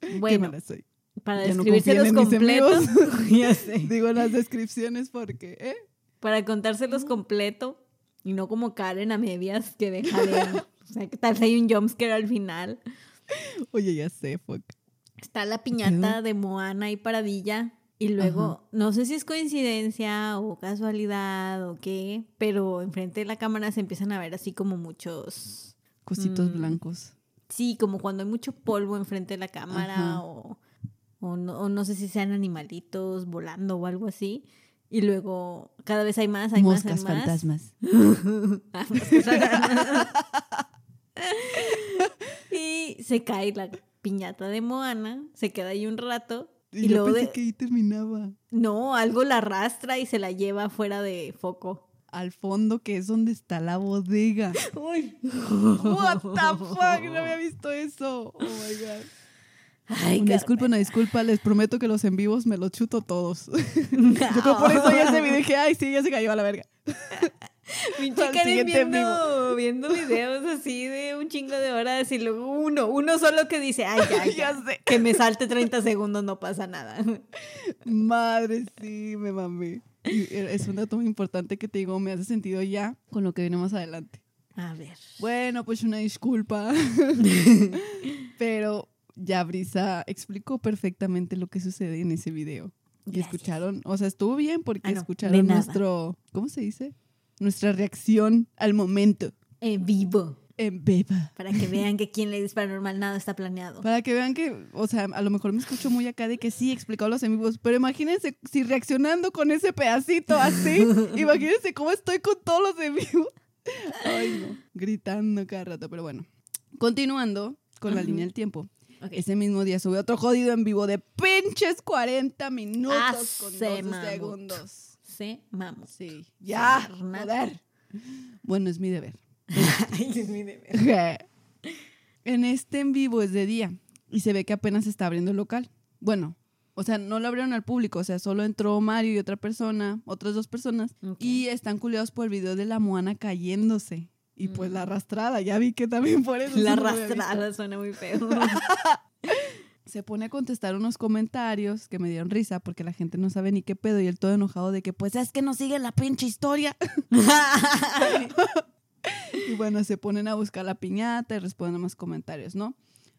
Qué Bueno, mala soy. para ya no mis completos. ya sé. Digo las descripciones porque, ¿eh? Para contárselos completo y no como Karen a medias que deja de. O sea, que tal vez hay un jumpscare al final. Oye, ya sé, fuck. Está la piñata de Moana y Paradilla. Y luego, no sé si es coincidencia o casualidad o qué, pero enfrente de la cámara se empiezan a ver así como muchos. Cositos Mm. blancos. Sí, como cuando hay mucho polvo enfrente de la cámara Ajá. o, o, no, o no sé si sean animalitos volando o algo así. Y luego cada vez hay más, hay Moscas más, hay más. fantasmas. Ah, moscas fantasmas. y se cae la piñata de Moana, se queda ahí un rato. Y, Y, yo luego pensé de- que ahí terminaba. No, algo la arrastra y se la lleva fuera de foco. Al fondo, que es donde está la bodega. Uy. What the fuck, no había visto eso. Oh my god. Ay, Una disculpa, una disculpa, les prometo que los en vivos me los chuto todos. Yo creo por eso ya se me dije, ay, sí, ya se cayó a la verga. Viendo, viendo videos así de un chingo de horas y luego uno, uno solo que dice, ay, ya, ya, Ya sé. que me salte 30 segundos, no pasa nada. Madre, sí, me mamé. Y es un dato muy importante que te digo, me hace sentido ya con lo que viene más adelante. A ver. Bueno, pues una disculpa. Pero ya Brisa explicó perfectamente lo que sucede en ese video. Y Gracias. escucharon, o sea, estuvo bien porque Ah, no, escucharon nuestro, ¿cómo se dice? Nuestra reacción al momento. En vivo. en vivo. Para que vean que quien le dice paranormal nada está planeado. Para que vean que, o sea, a lo mejor me escucho muy acá de que sí, explicado los en vivos, pero imagínense si reaccionando con ese pedacito así, imagínense cómo estoy con todos los en vivo. Ay, no, gritando cada rato, pero bueno. Continuando con la línea del tiempo. Ok. Ese mismo día sube otro jodido en vivo de pinches 40 minutos Ah, con se 12 mamó. segundos. Se mamo. Sí, ya, joder. Bueno, es mi deber. Es mi deber. en este en vivo es de día y se ve que apenas está abriendo el local. Bueno, o sea, no lo abrieron al público, o sea, solo entró Mario y otra persona, otras dos personas, y están culiados por el video de la Moana cayéndose. Y pues la arrastrada, ya vi que también por eso. La arrastrada suena muy feo. Se pone a contestar unos comentarios que me dieron risa porque la gente no sabe ni qué pedo y él todo enojado de que pues es que no sigue la pinche historia. Y bueno, se ponen a buscar la piñata y responden más comentarios, ¿no?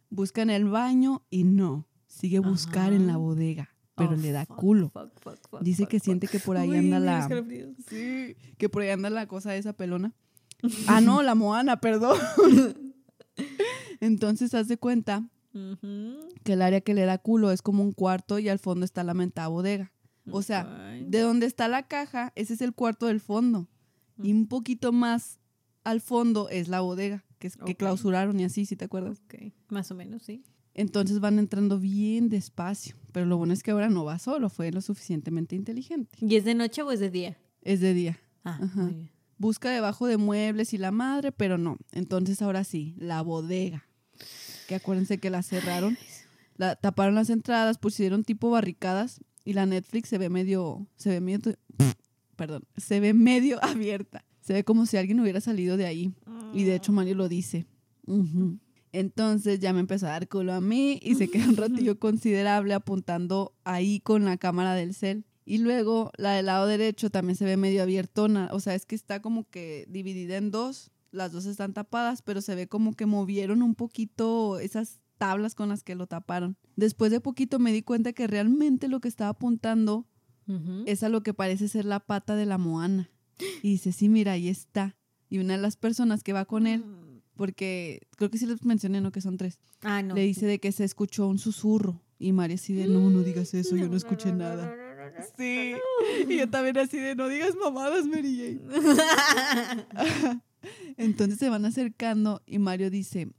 Buscan el baño y no. Sigue a buscar en la bodega, pero Oh, le da fuck, culo. fuck, fuck, fuck, Dice que siente que por ahí Uy, anda la... Sí, que por ahí anda la cosa esa pelona. Ah, no, la Moana, perdón. Entonces, haz de cuenta que el área que le da culo es como un cuarto y al fondo está la mentada bodega. O sea, de donde está la caja, ese es el cuarto del fondo. Y un poquito más al fondo es la bodega, que, es, que clausuraron y así, si te acuerdas. Ok, Más o menos, sí. Entonces van entrando bien despacio. Pero lo bueno es que ahora no va solo, fue lo suficientemente inteligente. ¿Y es de noche o es de día? Es de día. Ah, Ajá. muy bien. Busca debajo de muebles y la madre, pero no. Entonces ahora sí, la bodega. Que acuérdense que la cerraron. La, taparon las entradas, pusieron tipo barricadas y la Netflix se ve medio, se ve medio, perdón, se ve medio abierta. Se ve como si alguien hubiera salido de ahí. Y de hecho Mario lo dice. Entonces ya me empezó a dar culo a mí y se quedó un ratillo considerable apuntando ahí con la cámara del cel. Y luego la del lado derecho también se ve medio abiertona. O sea, es que está como que dividida en dos. Las dos están tapadas, pero se ve como que movieron un poquito esas tablas con las que lo taparon. Después de poquito me di cuenta que realmente lo que estaba apuntando es a lo que parece ser la pata de la Moana. Y dice, sí, mira, ahí está. Y una de las personas que va con él, porque creo que sí les mencioné, ¿no? Que son tres, Ah, no. le dice de que se escuchó un susurro. Y María así de, no, no digas eso, yo no escuché nada. Sí. Y yo también así de, no digas mamadas, Mary Jane. Entonces se van acercando y Mario dice,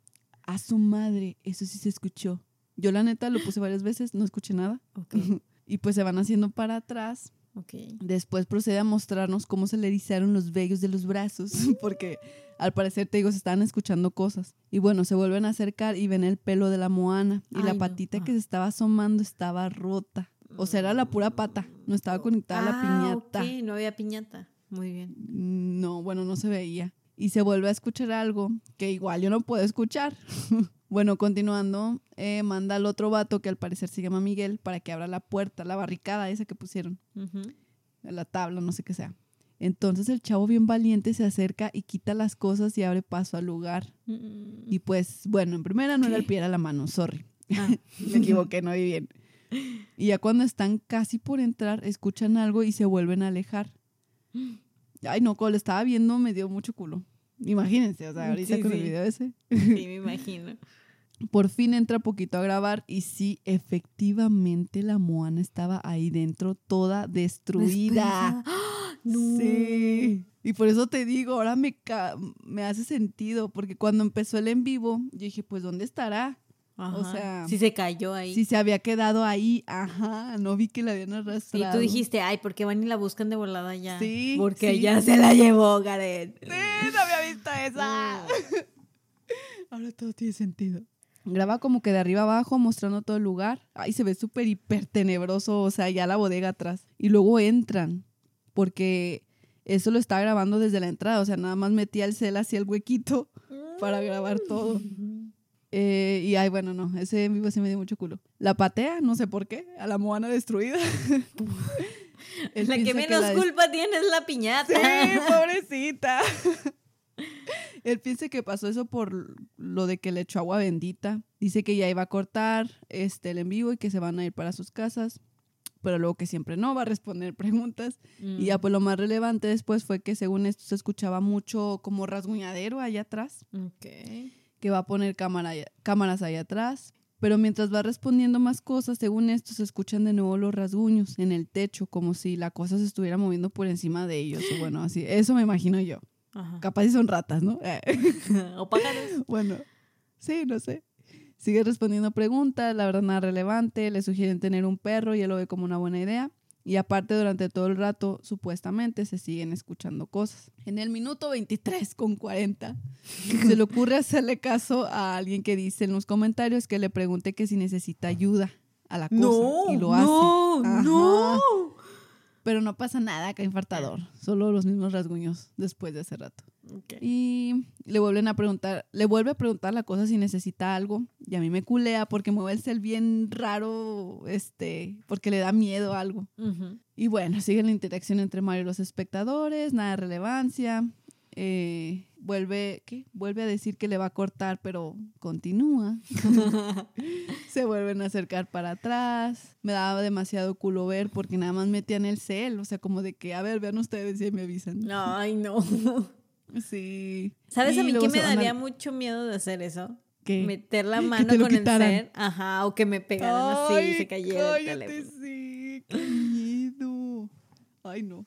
a su madre, eso sí se escuchó. Yo la neta lo puse varias veces, no escuché nada. Ok, Y pues se van haciendo para atrás. ok. Después procede a mostrarnos cómo se le erizaron los vellos de los brazos, porque al parecer, te digo, se estaban escuchando cosas. Y bueno, se vuelven a acercar y ven el pelo de la Moana. Y la no. patita que Ah. se estaba asomando estaba rota. O sea, era la pura pata, no estaba conectada a la Ah, piñata. ok, no había piñata. Muy bien. No, bueno, no se veía. Y se vuelve a escuchar algo que igual yo no puedo escuchar. bueno, continuando, eh, manda al otro vato que al parecer se llama Miguel para que abra la puerta, la barricada esa que pusieron, la tabla, no sé qué sea. Entonces el chavo bien valiente se acerca y quita las cosas y abre paso al lugar. Mm. Y pues, bueno, en primera no era el ¿Qué? pie, era la mano, sorry. Ah. Me equivoqué, no vi bien. Y ya cuando están casi por entrar, escuchan algo y se vuelven a alejar. Ay, no, cuando lo estaba viendo me dio mucho culo. Imagínense, o sea, ahorita Sí, con el video ese. Sí, me imagino. Por fin entra poquito a grabar y sí, efectivamente la Moana estaba ahí dentro toda destruida. ¡Ah! No. Sí. Y por eso te digo, ahora me, ca- me hace sentido, porque cuando empezó el en vivo, yo dije, pues, ¿dónde estará? Ajá. sea, Sí se cayó ahí. Si se había quedado ahí, ajá, no vi que la habían Y arrastrado. tú dijiste, ay, ¿por qué van y la buscan de volada ya? Sí, Porque sí. ya se la llevó, Gareth. Sí, no había visto esa. Ahora todo tiene sentido. Graba como que de arriba abajo, mostrando todo el lugar. Ay, se ve súper hiper tenebroso, o sea, ya la bodega atrás. Y luego entran, porque eso lo está grabando desde la entrada, o sea, nada más metía el cel hacia el huequito para grabar todo. Eh, y ay, bueno, no, ese en vivo sí me dio mucho culo. La patea, no sé por qué, a la moana destruida. Él La que menos la culpa tiene es la piñata. Sí, pobrecita. Él piensa que pasó eso por lo de que le echó agua bendita. Dice que ya iba a cortar este, el en vivo y que se van a ir para sus casas. pero luego que siempre no, va a responder preguntas. Y ya Mm, pues lo más relevante después fue que según esto se escuchaba mucho como rasguñadero allá atrás, Ok. Que va a poner cámara cámaras allá atrás. Pero mientras va respondiendo más cosas, según esto se escuchan de nuevo los rasguños en el techo, como si la cosa se estuviera moviendo por encima de ellos. O bueno, así, eso me imagino yo. Ajá. Capaz si son ratas, ¿no? o pájaros. Bueno, sí, no sé. Sigue respondiendo preguntas, la verdad nada relevante, le sugieren tener un perro y él lo ve como una buena idea. Y aparte durante todo el rato, supuestamente, se siguen escuchando cosas. En el minuto 23 con 40, se le ocurre hacerle caso a alguien que dice en los comentarios que le pregunte que si necesita ayuda a la cosa. y lo hace. no, Ajá. no. Pero no pasa nada acá infartador, solo los mismos rasguños después de hace rato. Y le vuelven a preguntar, le vuelve a preguntar la cosa si necesita algo. Y a mí me culea porque mueve el cel bien raro, este, porque le da miedo a algo. Y bueno, sigue la interacción entre Mario y los espectadores, nada de relevancia. Eh, vuelve, ¿qué? Vuelve a decir que le va a cortar, pero continúa. Se vuelven a acercar para atrás. Me daba demasiado culo ver porque nada más metían el cel, o sea, como de que, a ver, vean ustedes y me avisan. Ay, no. Sí. ¿Sabes Y a mí qué me daría mucho miedo de hacer eso? ¿Qué? Meter la Que mano con el ser, ajá, o que me pegaran así y se cayera el teléfono. sí, qué miedo. Ay, no.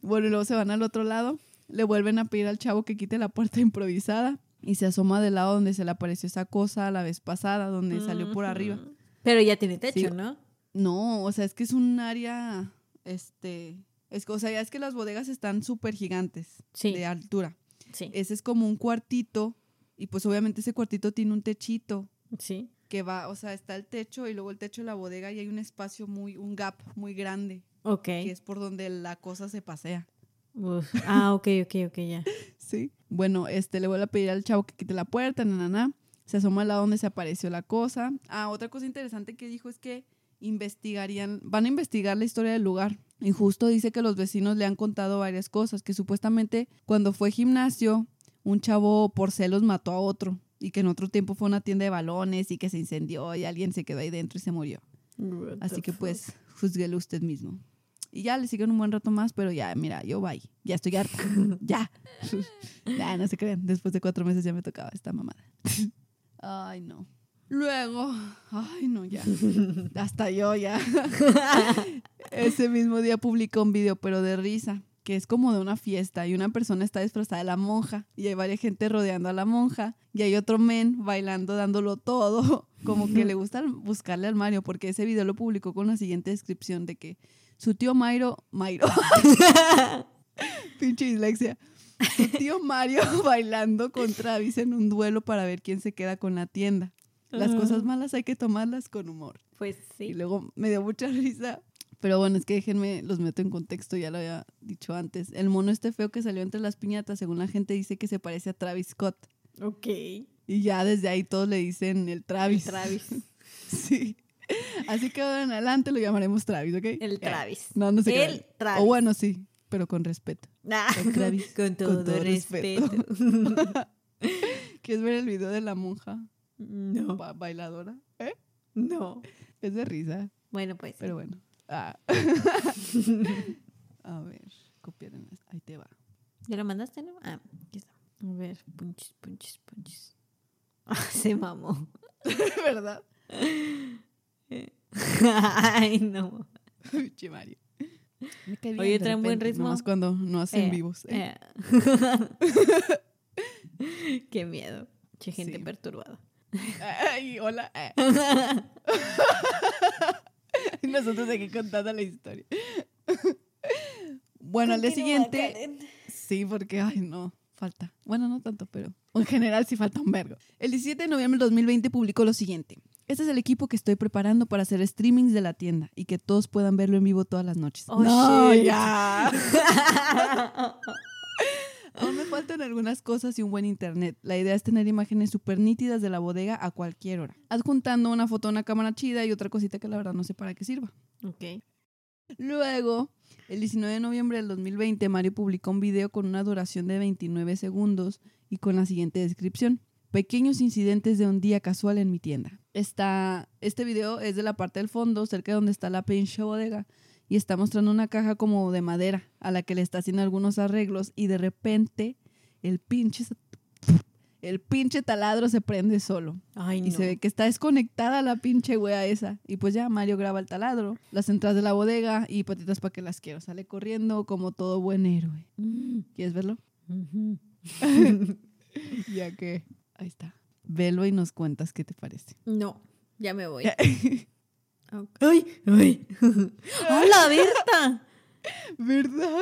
Bueno, y luego se van al otro lado, le vuelven a pedir al chavo que quite la puerta improvisada y se asoma del lado donde se le apareció esa cosa la vez pasada, donde salió por arriba. Pero ya tiene techo, Sí. ¿no? No, o sea, es que es un área, este, es, que, o sea, ya es que las bodegas están súper gigantes Sí. de altura. Sí. Ese es como un cuartito y pues obviamente ese cuartito tiene un techito Sí. que va, o sea, está el techo y luego el techo de la bodega y hay un espacio muy, un gap muy grande, Ok. que es por donde la cosa se pasea. Uf. Ah, ok, ok, ok, ya. Sí. Bueno, este, le vuelve a pedir al chavo que quite la puerta, na, na, na. Se asoma al lado donde se apareció la cosa. Ah, otra cosa interesante que dijo es que investigarían, van a investigar la historia del lugar. Y justo dice que los vecinos le han contado varias cosas, que supuestamente cuando fue gimnasio, un chavo por celos mató a otro y que en otro tiempo fue una tienda de balones y que se incendió y alguien se quedó ahí dentro y se murió. Así que fuck. pues, juzguelo usted mismo. Y ya le siguen un buen rato más, pero ya, mira, yo bye. Ya estoy harta. ya. ya, no se crean. Después de cuatro meses ya me tocaba esta mamada. ay, no. Luego, ay, no, ya. Hasta yo ya. Ese mismo día publicó un video, pero de risa, que es como de una fiesta y una persona está disfrazada de la monja y hay varias gente rodeando a la monja y hay otro men bailando, dándolo todo, como que le gusta buscarle al Mario, porque ese video lo publicó con la siguiente descripción de que su tío Mairo, Mairo, pinche dislexia, su tío Mario bailando con Travis en un duelo para ver quién se queda con la tienda. Las cosas malas hay que tomarlas con humor. Pues Y sí. luego me dio mucha risa. Pero bueno, es que déjenme, los meto en contexto, ya lo había dicho antes. El mono este feo que salió entre las piñatas, según la gente dice que se parece a Travis Scott. Ok. Y ya desde ahí todos le dicen el Travis. Travis. Sí. Así que ahora en adelante lo llamaremos Travis, ¿ok? El. Travis. No, no sé El Travis. O bueno, sí, pero con respeto. Ah, el Travis, Con todo, todo respeto. respeto. ¿Quieres ver el video de la monja no. ba- bailadora? ¿Eh? No. Es de risa, Bueno, pues. pero bueno. Ah. A ver, copiar en. Ahí te va. ¿Ya lo mandaste, no? Ah, aquí está. A ver, punches, punches, punches. Ah, se mamó. ¿Verdad? Ay, no. Pinche Mario. Me cae bien Oye, de traen buen ritmo. nomás cuando no hacen Eh, vivos. ¿eh? eh. Qué miedo. Che, gente Sí. perturbada. Ay, hola. Nosotros aquí contando la historia. bueno, al día siguiente. Sí, porque, ay, no, falta. Bueno, no tanto, pero en general sí falta un vergo. El 17 de noviembre del 2020 publicó lo siguiente. Este es el equipo que estoy preparando para hacer streamings de la tienda y que todos puedan verlo en vivo todas las noches. Oh, no, shit. ya. Aún me faltan algunas cosas y un buen internet. La idea es tener imágenes súper nítidas de la bodega a cualquier hora. Adjuntando una foto a una cámara chida y otra cosita que la verdad no sé para qué sirva. ok. Luego, el 19 de noviembre del 2020, Mario publicó un video con una duración de 29 segundos y con la siguiente descripción. Pequeños incidentes de un día casual en mi tienda. Está, este video es de la parte del fondo, cerca de donde está la pinche bodega, y está mostrando una caja como de madera a la que le está haciendo algunos arreglos y de repente el pinche el pinche taladro se prende solo. Ay, Y se ve que está desconectada la pinche wea esa. Y pues ya Mario graba el taladro, las entradas de la bodega y patitas para que las quiero. Sale corriendo como todo buen héroe. Mm, ¿Quieres verlo? Ya que. Ahí está. Velo y nos cuentas qué te parece. No, ya me voy. Ok. ¡Ay! ¡Ay! ¡Hola, Berta! ¿Verdad?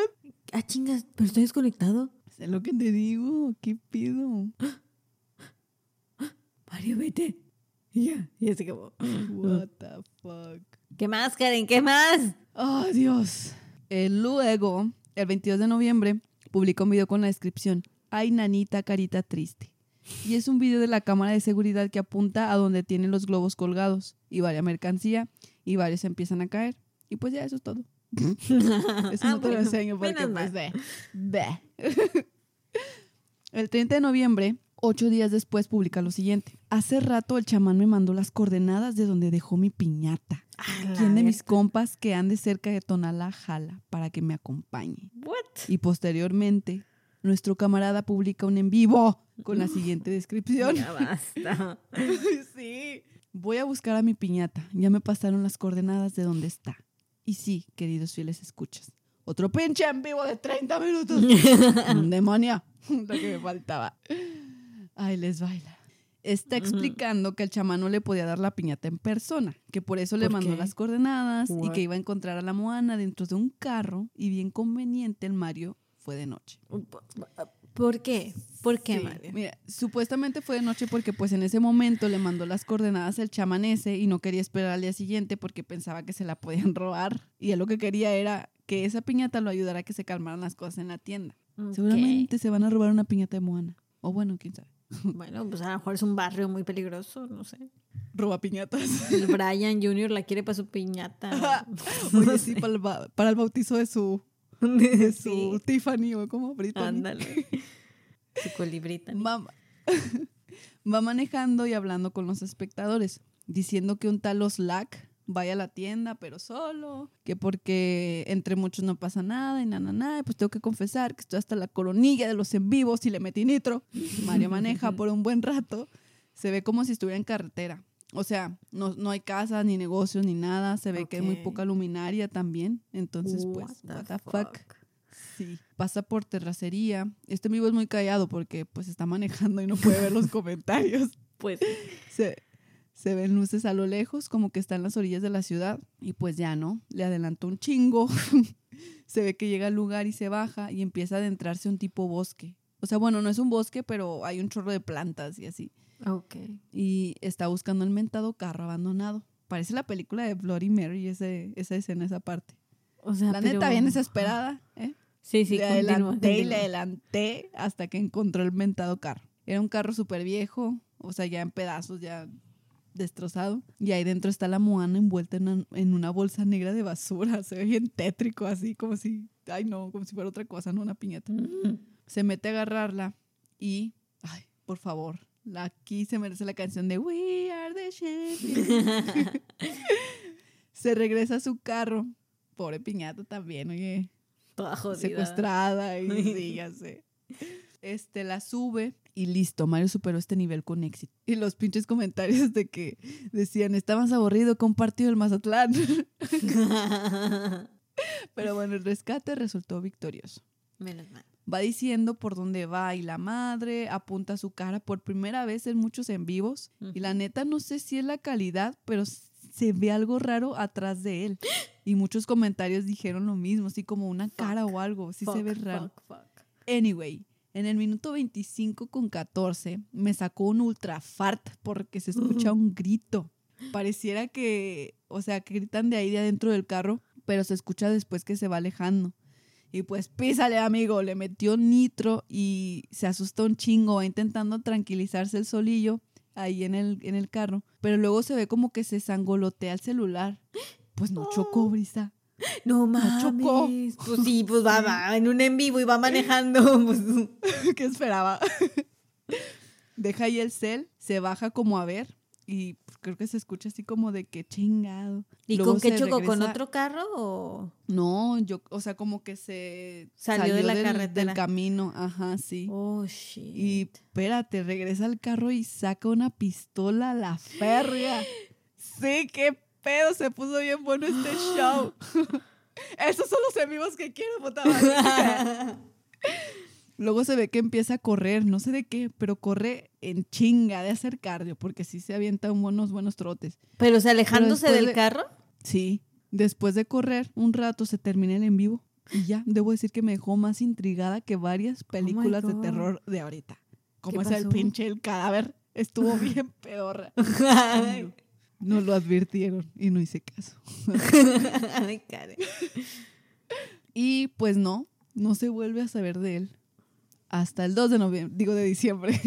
Ah, chingas, pero estoy desconectado. Sé lo que te digo. ¿Qué pido? Mario, vete. Y Ya, ya se acabó. What the fuck. ¿Qué más, Karen? ¿Qué más? Oh, Dios. Eh, luego, el 22 de noviembre, publicó un video con la descripción Ay, nanita, carita triste. Y es un video de la cámara de seguridad que apunta a donde tienen los globos colgados y varias mercancía y varios empiezan a caer. Y pues ya, eso es todo. Eso Ah, no te lo enseño porque pues ve. ve. El 30 de noviembre, ocho días después, publica lo siguiente. Hace rato el chamán me mandó las coordenadas de donde dejó mi piñata. A la ¿Quién de mis compas que ande cerca de Tonalá jala para que me acompañe? What? Y posteriormente, nuestro camarada publica un en vivo con la siguiente descripción. Ya basta. sí. Voy a buscar a mi piñata. Ya me pasaron las coordenadas de dónde está. Y sí, queridos fieles escuchas. Otro pinche en vivo de 30 minutos. Un demonio. Lo que me faltaba. Ay, les baila. Está explicando que el chamán no le podía dar la piñata en persona, que por eso le ¿Por mandó qué? las coordenadas y que iba a encontrar a la Moana dentro de un carro y bien conveniente el Mario fue de noche. ¿Por qué? ¿Por qué, Sí, Mario? Mira, supuestamente fue de noche porque pues en ese momento le mandó las coordenadas el chamán ese y no quería esperar al día siguiente porque pensaba que se la podían robar y él lo que quería era que esa piñata lo ayudara a que se calmaran las cosas en la tienda. Seguramente se van a robar una piñata de Moana. O bueno, quién sabe. Bueno, pues a lo mejor es un barrio muy peligroso, no sé. Roba piñatas. El Brian Jr. la quiere para su piñata. Oye, sí, para el, para el bautizo de su, de su Sí, Tiffany o como Brittany. ándale. Su colibrita. Va, va manejando y hablando con los espectadores, diciendo que un tal Oslac vaya a la tienda, pero solo, que porque entre muchos no pasa nada y nada, nada, pues tengo que confesar que estoy hasta la coronilla de los en vivos y le metí nitro. Mario maneja por un buen rato, se ve como si estuviera en carretera. O sea, no, no hay casas, ni negocios, ni nada. Se ve que hay muy poca luminaria también. Entonces, pues, what the fuck. Sí, pasa por terracería. Este vivo es muy callado porque pues está manejando y no puede ver los comentarios. Pues Se, se ven luces a lo lejos como que está en las orillas de la ciudad y pues ya no, le adelantó un chingo. se ve que llega al lugar y se baja y empieza a adentrarse un tipo bosque. O sea, bueno, no es un bosque, pero hay un chorro de plantas y así. Ok. Y está buscando el mentado carro abandonado. Parece la película de Bloody Mary ese, esa escena, esa parte. O sea, La neta, bien desesperada, ¿eh? Sí, sí, le continúa, adelanté y le adelanté hasta que encontró el mentado carro. Era un carro súper viejo, o sea, ya en pedazos, ya destrozado. Y ahí dentro está la Moana envuelta en una, en una bolsa negra de basura. Se ve bien tétrico, así como si, ay no, como si fuera otra cosa, no una piñata. Mm. Se mete a agarrarla y, ay, por favor, aquí se merece la canción de We Are the Champions. se regresa a su carro. Pobre piñata también, oye Toda jodida. secuestrada y sí, ya sé. Este, la sube y listo, Mario superó este nivel con éxito. Y los pinches comentarios de que decían, estabas aburrido con un partido del Mazatlán. Pero bueno, el rescate resultó victorioso. Menos mal. Va diciendo por dónde va y la madre apunta su cara por primera vez en muchos en vivos. Y la neta no sé si es la calidad, pero se ve algo raro atrás de él. Y muchos comentarios dijeron lo mismo, así como una cara o algo, sí se ve raro. fuck. Anyway, en el minuto 25 con 14 me sacó un ultra fart porque se escucha un grito. Pareciera que, o sea, que gritan de ahí de adentro del carro, pero se escucha después que se va alejando. Y pues písale, amigo, le metió nitro y se asustó un chingo, va intentando tranquilizarse el solillo ahí en el, en el carro, pero luego se ve como que se sangolotea el celular. Pues no chocó, Brisa. No No chocó. mames. Pues sí, pues va, va en un en vivo y va manejando. Pues, ¿Qué esperaba? deja ahí el cel, se baja como a ver y pues, creo que se escucha así como de que chingado. ¿Y Luego con qué chocó? ¿Con otro carro o...? No, yo, o sea, como que se Salió de la del, carretera. del camino, ajá, sí. Oh, shit. Y espérate, regresa al carro y saca una pistola a la ferga. Sí, qué pedo, se puso bien bueno este show. Esos son los amigos que quiero, puta. Luego se ve que empieza a correr, no sé de qué, pero corre en chinga de hacer cardio, porque sí se avienta buenos, buenos trotes. Pero, o sea, alejándose del de- carro. Sí, después de correr un rato se termina el en vivo. Y ya, debo decir que me dejó más intrigada que varias películas de terror de ahorita. Como ¿Qué es el pinche el cadáver. Estuvo bien peor. No lo advirtieron y no hice caso. Ay. Y pues no, no se vuelve a saber de él. Hasta el 2 de noviembre, digo de diciembre,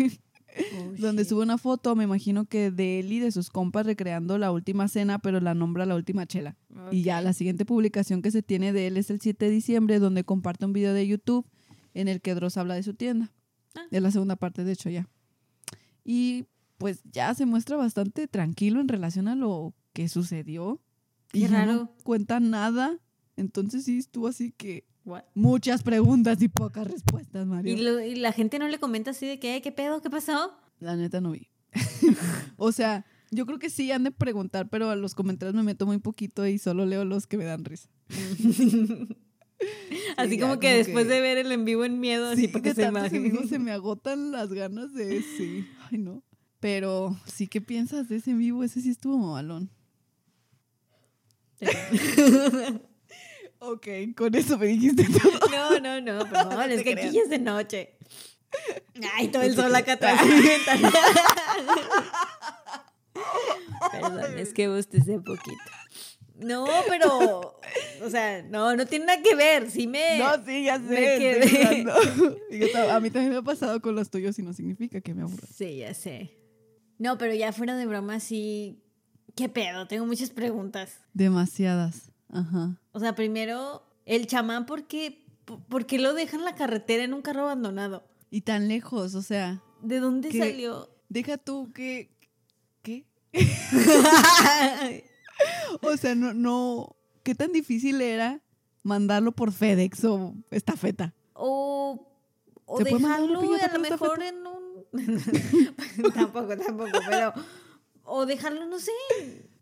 Oh, donde sube una foto, me imagino que de él y de sus compas recreando la última cena, pero la nombra la última chela. Y ya la siguiente publicación que se tiene de él es el 7 de diciembre, donde comparte un video de YouTube en el que Dross habla de su tienda. Ah. Es la segunda parte, de hecho, ya. Y pues ya se muestra bastante tranquilo en relación a lo que sucedió. Qué y ya no raro. cuenta nada. Entonces sí estuvo así que What? muchas preguntas y pocas respuestas, Mario. ¿Y, lo- y la gente no le comenta así de que, "Ay, ¿qué pedo? ¿Qué pasó? La neta no vi. o sea, yo creo que sí han de preguntar, pero a los comentarios me meto muy poquito y solo leo los que me dan risa. así ya, como que como después que- de ver el en vivo en miedo, así Sí, para que de se vivo se me agotan las ganas de sí. Ay, no. Pero sí, ¿qué piensas de ese en vivo? Ese sí estuvo mamalón. Ok, con eso me dijiste todo. No, no, no, perdón, No es que aquí ya es de noche. Ay, todo el sol acá atrás. Perdón, es que bostecé poquito. No, pero, o sea, no, no tiene nada que ver. Sí me... No, sí, ya sé. a mí también me ha pasado con los tuyos y no significa que me aburra. Sí, ya sé. No, pero ya fuera de broma, sí. ¿Qué pedo? Tengo muchas preguntas. Demasiadas. Ajá. O sea, primero, el chamán, ¿por qué, por qué lo deja en la carretera en un carro abandonado? Y tan lejos, o sea, ¿De dónde salió? deja tú que... ¿Qué? O sea, no, no... ¿Qué tan difícil era mandarlo por FedEx o estafeta? o o ¿Se dejarlo a lo mejor en un... tampoco, tampoco, pero... O dejarlo, no sé,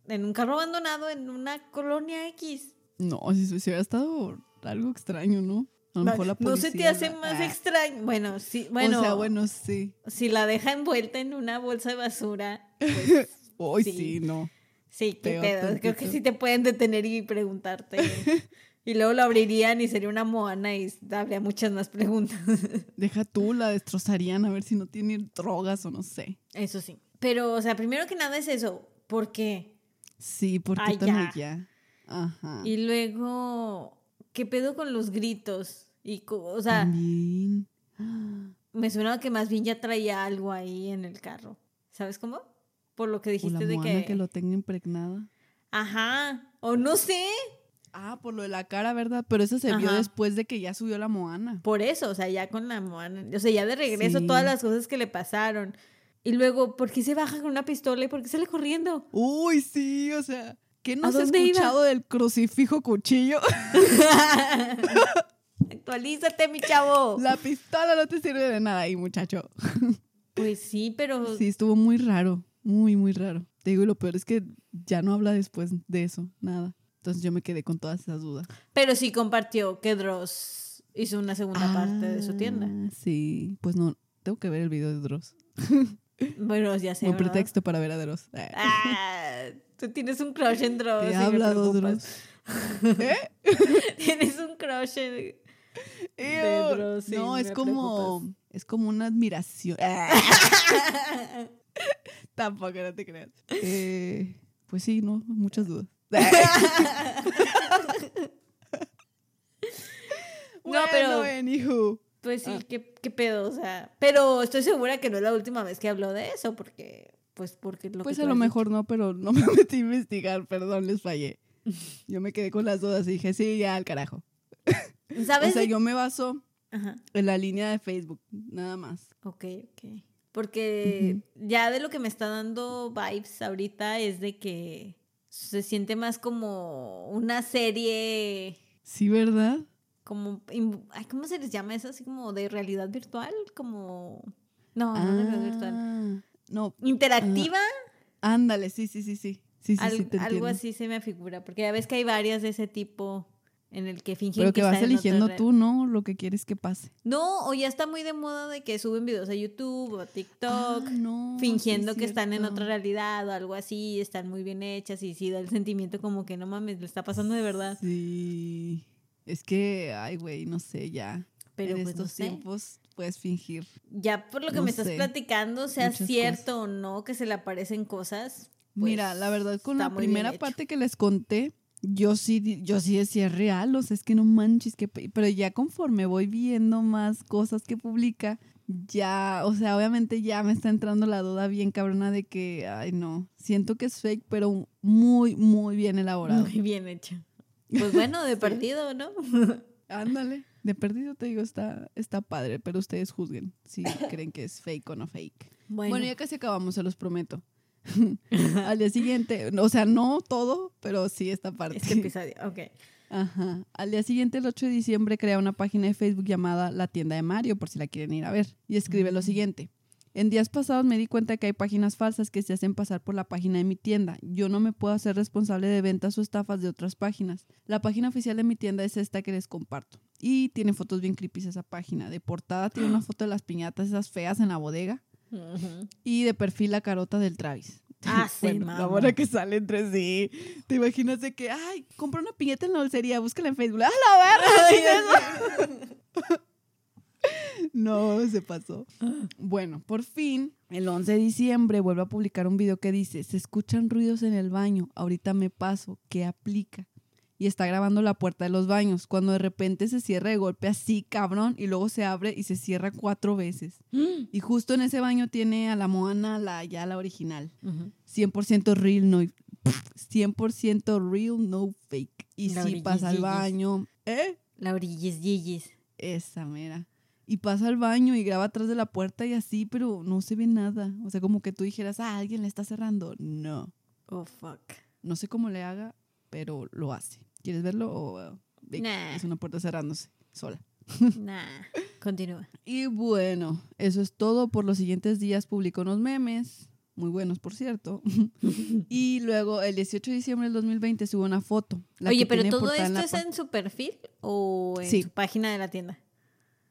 en un carro abandonado en una colonia X. No, si si hubiera estado algo extraño, ¿no? A lo mejor la no se te policía hace más Ah. extraño. Bueno, sí, bueno, O sea, bueno, sí. si la deja envuelta en una bolsa de basura, pues Hoy Sí. sí. no. sí, qué pedo. Creo que sí te pueden detener y preguntarte. y luego lo abrirían y sería una moana y habría muchas más preguntas. Deja tú, la destrozarían a ver si no tiene drogas o no sé. Eso sí. Pero, o sea, primero que nada es eso. ¿Por qué? Sí, porque Ay, tan ya. Ajá. Y luego, ¿qué pedo con los gritos? Y, o sea, También. me suena que más bien ya traía algo ahí en el carro. ¿Sabes cómo? Por lo que O la dijiste de que... que... lo tenga impregnada. Ajá. O no sé. Ah, por lo de la cara, ¿verdad? Pero eso se vio después de que ya subió la moana. Por eso, o sea, ya con la moana. O sea, ya de regreso Sí. todas las cosas que le pasaron. Y luego, ¿por qué se baja con una pistola y por qué sale corriendo? Uy, sí, o sea. ¿Qué no ¿A has iba? escuchado del crucifijo cuchillo? Actualízate, mi chavo. La pistola no te sirve de nada ahí, muchacho. Pues sí, pero Sí, estuvo muy raro. Muy, muy raro. Te digo, y lo peor es que ya no habla después de eso, nada. Entonces yo me quedé con todas esas dudas. pero sí compartió que Dross hizo una segunda parte de su tienda. Ah, Sí, pues no, tengo que ver el video de Dross. Bueno, ya sé. ¿verdad? pretexto para ver a Dross. Ah. Ah, tú tienes un crush en Dross. Te me hablado. Dross. ¿Eh? Tienes un crush en... Ew. Dross, no, es como, preocupas. es como una admiración. Tampoco, no te creas. Eh, pues sí, no, muchas dudas. No, pero- Bueno, anywho. Pues sí, Ah. ¿qué, qué pedo, o sea. Pero estoy segura que no es la última vez que habló de eso, porque, pues, porque lo Pues que a lo mejor no, pero no me metí a investigar, perdón, les fallé. Yo me quedé con las dudas y dije, sí, ya al carajo. ¿Sabes? O sea, yo me baso Ajá, en la línea de Facebook, nada más. ok, ok. Porque ya de lo que me está dando vibes ahorita es de que se siente más como una serie, Sí, ¿verdad? Como, ay, ¿cómo se les llama eso? Así como de realidad virtual, como... No, no de realidad virtual. Ah, No, Interactiva, ándale, sí, sí, sí, sí. Sí, sí, al- sí, te algo así se me figura, porque ya ves que hay varias de ese tipo en el que fingen Pero que vas eligiendo tú, ¿no? Lo que quieres que pase. No, o ya está muy de moda de que suben videos a YouTube o a TikTok. Ah, no, sí fingiendo es que están en otra realidad o algo así, están muy bien hechas y sí da el sentimiento como que no mames, le está pasando de verdad. Sí. Es que, ay, güey, no sé, ya. Pero en pues no estos sé. tiempos puedes fingir. Ya por lo que no me estás platicando, sea muchas cierto o no que se le aparecen cosas. pues, Mira, la verdad, con la primera parte que les conté, yo sí, yo sí decía es real, o sea, es que no manches, que, pe-". pero ya conforme voy viendo más cosas que publica, ya, o sea, obviamente ya me está entrando la duda bien cabrona de que, ay, no, siento que es fake, pero muy, muy bien elaborado. Muy bien hecho. Pues bueno, de perdido, ¿no? Ándale, de perdido te digo, está, está padre, pero ustedes juzguen si creen que es fake o no fake. Bueno, Bueno, ya casi acabamos, se los prometo. Al día siguiente, o sea, no todo, pero sí esta parte. este episodio, ok. Ajá. Al día siguiente, el 8 de diciembre, crea una página de Facebook llamada La Tienda de Mario, por si la quieren ir a ver. Y escribe lo Mm. siguiente. En días pasados me di cuenta que hay páginas falsas que se hacen pasar por la página de mi tienda. Yo no me puedo hacer responsable de ventas o estafas de otras páginas. La página oficial de mi tienda es esta que les comparto. Y tiene fotos bien creepy esa página. De portada tiene una foto de las piñatas esas feas en la bodega. Y de perfil la carota del Travis. Ah, bueno, la mamó. hora que sale entre sí. ¿Te imaginas de que, ay, compré una piñata en la dulcería, búscala en Facebook? ¡Ah, la verga! no, se pasó. Bueno, por fin, el 11 de diciembre vuelve a publicar un video que dice, se escuchan ruidos en el baño, ahorita me paso, ¿qué aplica? Y está grabando la puerta de los baños, cuando de repente se cierra de golpe así, cabrón, y luego se abre y se cierra cuatro veces. Y justo en ese baño tiene a la Moana, la, ya la original. Ujú. 100% real, no 100% real, no fake. Y La si pasa al baño, ¿eh? La orillis. Esa mera. Y pasa al baño y graba atrás de la puerta y así, pero no se ve nada. O sea, como que tú dijeras, ah, alguien le está cerrando. No. Oh, fuck. No sé cómo le haga, pero lo hace. ¿Quieres verlo? O uh, Nah. es una puerta cerrándose sola. Nah. Continúa. Y bueno, eso es todo. Por los siguientes días publicó unos memes, muy buenos por cierto. y luego el 18 de diciembre del 2020 subo una foto. la Oye, que pero todo esto es en su perfil o en Sí. su página de la tienda.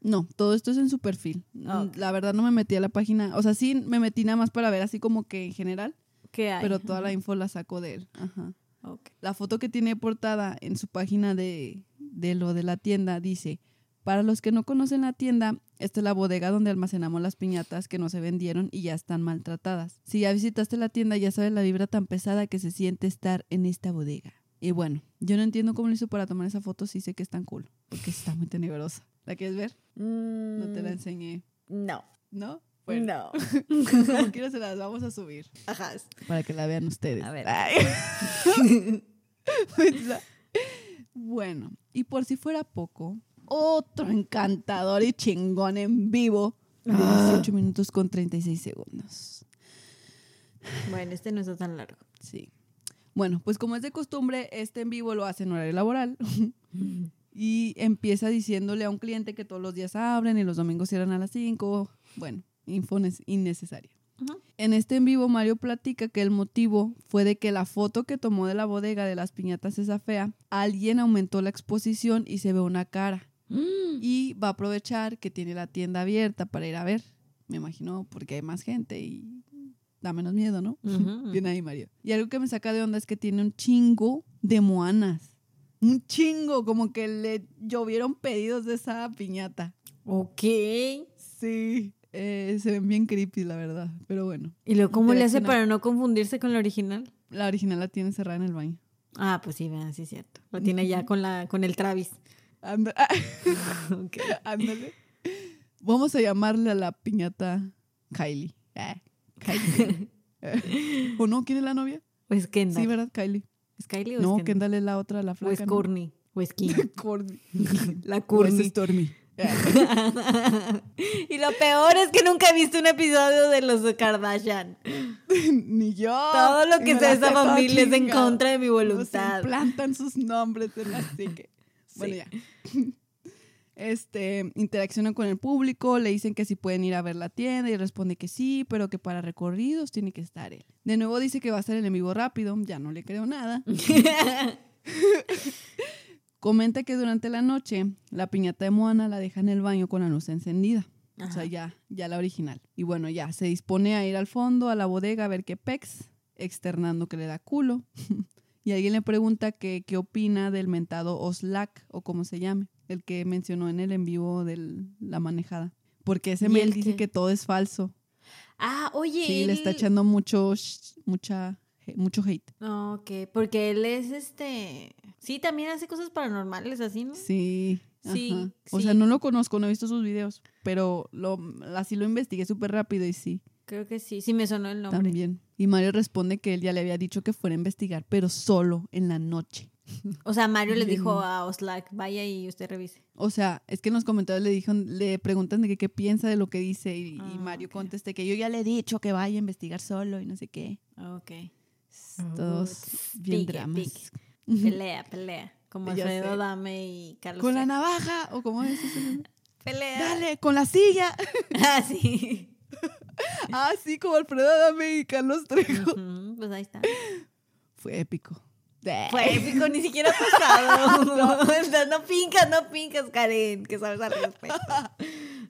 No, todo esto es en su perfil. Ah, Mm, ok. La verdad no me metí a la página, o sea, sí me metí nada más para ver así como que en general, ¿Qué hay? pero toda la info la saco de él. Ajá. Ok. La foto que tiene portada en su página de, de lo de la tienda dice, para los que no conocen la tienda, esta es la bodega donde almacenamos las piñatas que no se vendieron y ya están maltratadas. Si ya visitaste la tienda, ya sabes la vibra tan pesada que se siente estar en esta bodega. Y bueno, yo no entiendo cómo lo hizo para tomar esa foto, sí sé que es tan cool, porque está muy tenebrosa. ¿La quieres ver? No te la Mm, enseñé. No. ¿No? No. Como quiera se las vamos a subir Ajá. para que la vean ustedes. A ver. Bueno, y por si fuera poco, otro encantador y chingón en vivo de Ah. 18 minutos con 36 segundos. Bueno, este no está tan largo. Sí. Bueno, pues como es de costumbre, este en vivo lo hace en horario laboral y empieza diciéndole a un cliente que todos los días abren y los domingos cierran a las 5. Bueno, info innecesaria. En este en vivo, Mario platica que el motivo fue de que la foto que tomó de la bodega de las piñatas esa fea, alguien aumentó la exposición y se ve una cara. Y va a aprovechar que tiene la tienda abierta para ir a ver. Me imagino porque hay más gente y da menos miedo, ¿no? Ujú. Bien ahí, Mario. Y algo que me saca de onda es que tiene un chingo de moanas. Un chingo, como que le llovieron pedidos de esa piñata. Ok. Sí. eh, se ven bien creepy, la verdad. Pero bueno, ¿Y luego cómo le hace para no confundirse con la original? la original la tiene cerrada en el baño. Ah, pues sí, vean, sí es cierto. Lo tiene ya con la con el Travis. Ándale. Vamos a llamarle a la piñata Kylie. Ah, Kylie. ¿O no? ¿Quién es la novia? O es Kendall. Sí, ¿verdad? Kylie. ¿Es Kylie o No, es Kendall? Es la otra, la O flaca. es ¿no? Courtney. O es Kim. La O es Courtney. Stormy. y lo peor es que nunca he visto un episodio de los Kardashian. Ni yo. Todo lo que sea esa familia es en contra de mi Nos voluntad. implantan sus nombres en la psique. Bueno, ya. Este, interacciona con el público, le dicen que si pueden ir a ver la tienda y responde que sí, pero que para recorridos tiene que estar él. De nuevo dice que va a estar el en vivo rápido, ya no le creo nada. Comenta que durante la noche la piñata de Moana la deja en el baño con la luz encendida. O sea, Ajá. ya, ya la original. Y bueno, ya se dispone a ir al fondo, a la bodega, a ver qué pex, externando que le da culo. y alguien le pregunta qué opina del mentado Oslac, o como se llame, el que mencionó en el en vivo de la manejada. Porque ese ¿Y mail dice qué? que todo es falso. Ah, oye. Sí, le está echando mucho, mucha, mucho hate. No, ok, porque él es este. Sí, también hace cosas paranormales así, ¿no? Sí. Sí, ajá. O sea, no lo conozco, no he visto sus videos, pero lo, así lo investigué súper rápido y sí, Creo que sí, sí me sonó el nombre. también. Y Mario responde que él ya le había dicho que fuera a investigar, pero solo en la noche. O sea, Mario le dijo a Oslac, vaya y usted revise. O sea, es que en los comentarios le dijeron, le preguntan de que qué piensa de lo que dice y, y Ah, Mario ok. contesta que yo ya le he dicho que vaya a investigar solo y no sé qué. Ok. Todos bien pique, dramas. pique. Pelea, pelea. Como Alfredo. Dame y Carlos. Con la navaja o como es eso? Pelea. Dale, con la silla. Ah, sí. ah, sí, como Alfredo Adame y Carlos Trejo. Pues ahí está. Fue épico. Fue épico, ni siquiera ha pasado. no, no pincas, no pincas, Karen, que sabes al respecto.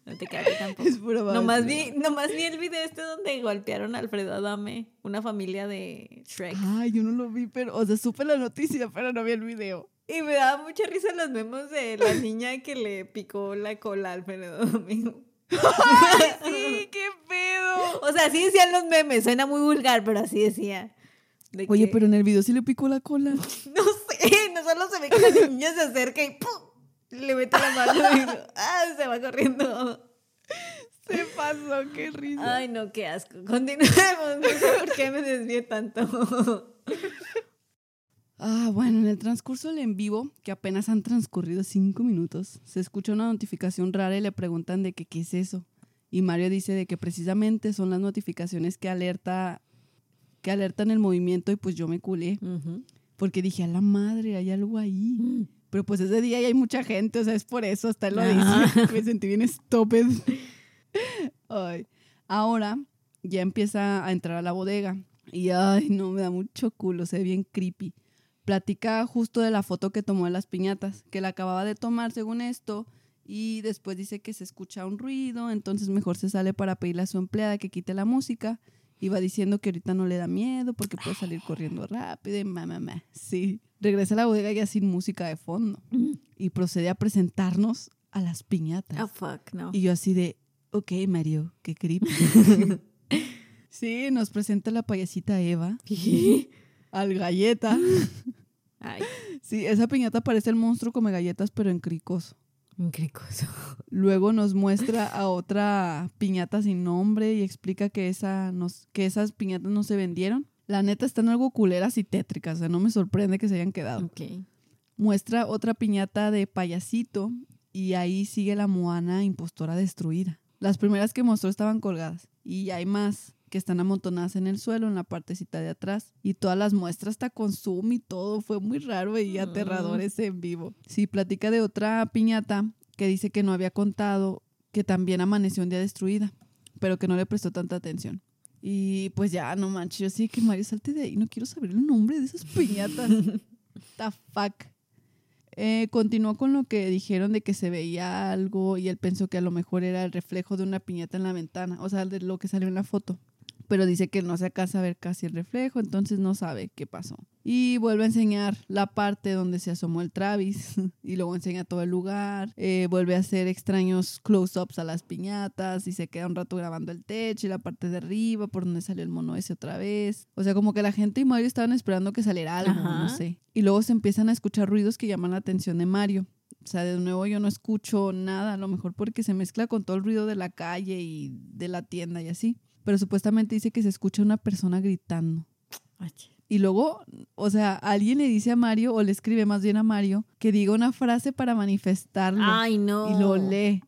No te cagues tampoco. Es pura Nomás basura. vi, nomás vi el video este donde golpearon a Alfredo Adame, una familia de Shrek. Ay, yo no lo vi, pero, o sea, supe la noticia, pero no vi el video. Y me daba mucha risa los memes de la niña que le picó la cola a Alfredo Adame. Sí, qué pedo. O sea, así decían los memes, suena muy vulgar, pero así decía. De Oye, que- pero en el video sí le picó la cola. No sé, no solo se ve que la niña se acerca y ¡pum! le mete la mano y ¡ah! se va corriendo. Se pasó, qué risa. Ay, no, qué asco. Continuemos, no sé por qué me desvié tanto. Ah, bueno, en el transcurso del en vivo, que apenas han transcurrido cinco minutos, se escucha una notificación rara y le preguntan de que qué es eso. Y Mario dice de que precisamente son las notificaciones que alerta, que alertan el movimiento y pues yo me culé. Porque dije, a la madre, hay algo ahí. Pero pues ese día ya hay mucha gente, o sea, es por eso, hasta él lo Ajá. dice. Me sentí bien stupid. Ay. Ahora ya empieza a entrar a la bodega. Y ay, no, me da mucho culo, se ve bien creepy. Platica justo de la foto que tomó de las piñatas, que la acababa de tomar según esto. Y después dice que se escucha un ruido, entonces mejor se sale para pedirle a su empleada que quite la música. Va diciendo que ahorita no le da miedo porque puede salir corriendo rápido y mamá, mamá. Sí. Regresa a la bodega ya sin música de fondo y procede a presentarnos a las piñatas. Oh, fuck, no. Y yo así de, ok, Mario, qué creepy. sí, nos presenta la payasita Eva, al galleta. Ay, Sí, esa piñata parece el monstruo come galletas, pero en cricoso. Cricoso. Luego nos muestra a otra piñata sin nombre y explica que, esa nos, que esas piñatas no se vendieron. La neta están algo culeras y tétricas, o sea, no me sorprende que se hayan quedado. Ok. Muestra otra piñata de payasito y ahí sigue la Moana impostora destruida. Las primeras que mostró estaban colgadas y hay más que están amontonadas en el suelo en la partecita de atrás y todas las muestras hasta con zoom y todo fue muy raro y Mm. aterrador ese en vivo. Sí, platica de otra piñata que dice que no había contado que también amaneció un día destruida, pero que no le prestó tanta atención. Y pues ya, no manches, yo sí que Mario salte de ahí, no quiero saber el nombre de esas piñatas. The fuck. Eh, continuó con lo que dijeron de que se veía algo y él pensó que a lo mejor era el reflejo de una piñata en la ventana, o sea, de lo que salió en la foto. Pero dice que no se alcanza a ver casi el reflejo, entonces no sabe qué pasó. Y vuelve a enseñar la parte donde se asomó el Travis y luego enseña todo el lugar. Eh, vuelve a hacer extraños close-ups a las piñatas y se queda un rato grabando el techo y la parte de arriba por donde salió el mono ese otra vez. O sea, como que la gente y Mario estaban esperando que saliera algo, no Ajá. sé. Y luego se empiezan a escuchar ruidos que llaman la atención de Mario. O sea, de nuevo yo no escucho nada, a lo mejor porque se mezcla con todo el ruido de la calle y de la tienda y así. Pero supuestamente dice que se escucha una persona gritando. Ay, Y luego, o sea, alguien le dice a Mario, o le escribe más bien a Mario, que diga una frase para manifestarlo. Ay, no. Y lo lee.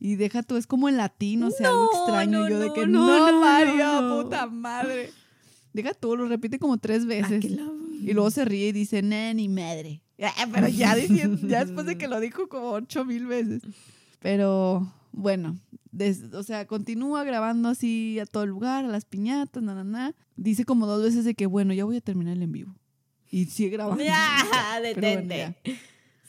Y deja tú, es como en latín, o sea, algo No, extraño. no, yo de no, que no, no, Mario, puta madre. Deja tú, lo repite como tres Ah, veces. Y luego se ríe y dice, "Nah, ni madre. Ah, Pero ya, diciendo, ya después de que lo dijo como ocho mil veces. Pero bueno, des- o sea, continúa grabando así a todo el lugar, a las piñatas, na, na, na. Dice como dos veces de que, bueno, ya voy a terminar el en vivo. Y sigue grabando. Ya, Pero bueno, detente. ya.